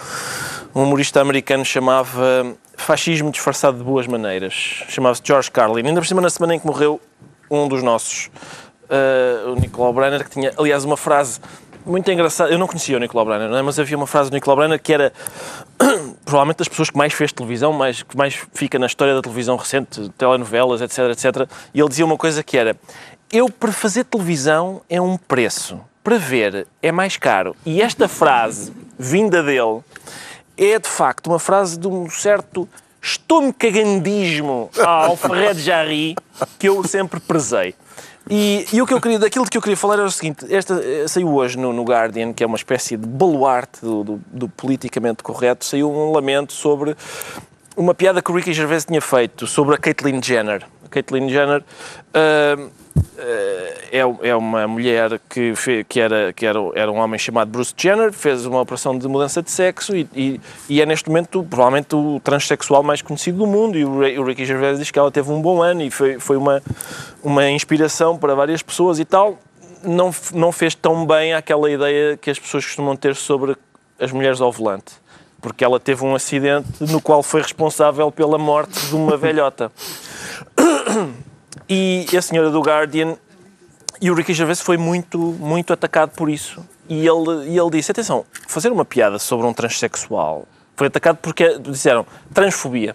um humorista americano chamava fascismo disfarçado de boas maneiras. Chamava-se George Carlin. Ainda por cima, na semana em que morreu um dos nossos, eh, o Nicolau Brenner, que tinha, aliás, uma frase muito engraçada. Eu não conhecia o Nicolau Brenner, não é? mas havia uma frase do Nicolau Brenner que era provavelmente das pessoas que mais fez televisão, mais, que mais fica na história da televisão recente, telenovelas, etc, etc. E ele dizia uma coisa que era: Eu, para fazer televisão, é um preço. Para ver, é mais caro. E esta frase, vinda dele, é de facto uma frase de um certo estou-me cagandismo ao Ferrer de Jarry que eu sempre prezei. E, e, o que eu queria, daquilo que eu queria falar era o seguinte: esta eh, saiu hoje no, no Guardian, que é uma espécie de baluarte do, do, do, politicamente correto, saiu um lamento sobre uma piada que o Ricky Gervais tinha feito sobre a Caitlyn Jenner. A Caitlyn Jenner uh, é, é uma mulher que, que, era, que era, era um homem chamado Bruce Jenner, fez uma operação de mudança de sexo e, e, e é neste momento provavelmente o transexual mais conhecido do mundo e o, o Ricky Gervais diz que ela teve um bom ano e foi, foi uma, uma inspiração para várias pessoas e tal. Não, não fez tão bem aquela ideia que as pessoas costumam ter sobre as mulheres ao volante porque ela teve um acidente no qual foi responsável pela morte de uma velhota. E a senhora do Guardian e o Ricky Gervais foi muito, muito atacado por isso. E ele, e ele disse, atenção, fazer uma piada sobre um transexual foi atacado porque disseram transfobia,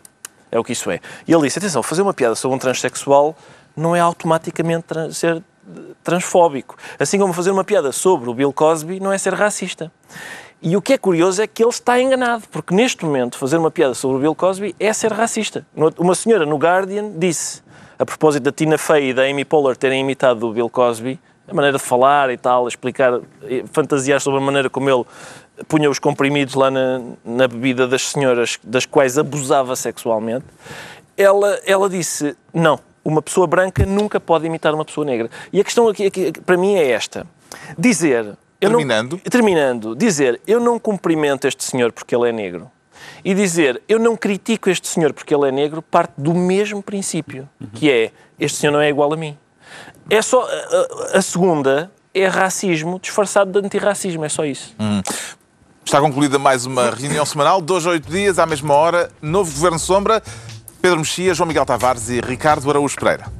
é o que isso é. E ele disse, atenção, fazer uma piada sobre um transexual não é automaticamente trans, ser transfóbico. Assim como fazer uma piada sobre o Bill Cosby não é ser racista. E o que é curioso é que ele está enganado, porque neste momento fazer uma piada sobre o Bill Cosby é ser racista. Uma senhora no Guardian disse a propósito da Tina Fey e da Amy Poehler terem imitado o Bill Cosby, a maneira de falar e tal, explicar, fantasiar sobre a maneira como ele punha os comprimidos lá na, na bebida das senhoras das quais abusava sexualmente, ela, ela disse, não, uma pessoa branca nunca pode imitar uma pessoa negra. E a questão aqui, aqui para mim é esta. Dizer... Terminando. Não, terminando. Dizer, eu não cumprimento este senhor porque ele é negro e dizer eu não critico este senhor porque ele é negro parte do mesmo princípio, que é este senhor não é igual a mim. É só a, a segunda é racismo disfarçado de antirracismo, é só isso. Hum. Está concluída mais uma reunião semanal, dois a oito dias, à mesma hora, novo Governo Sombra, Pedro Mexia, João Miguel Tavares e Ricardo Araújo Pereira.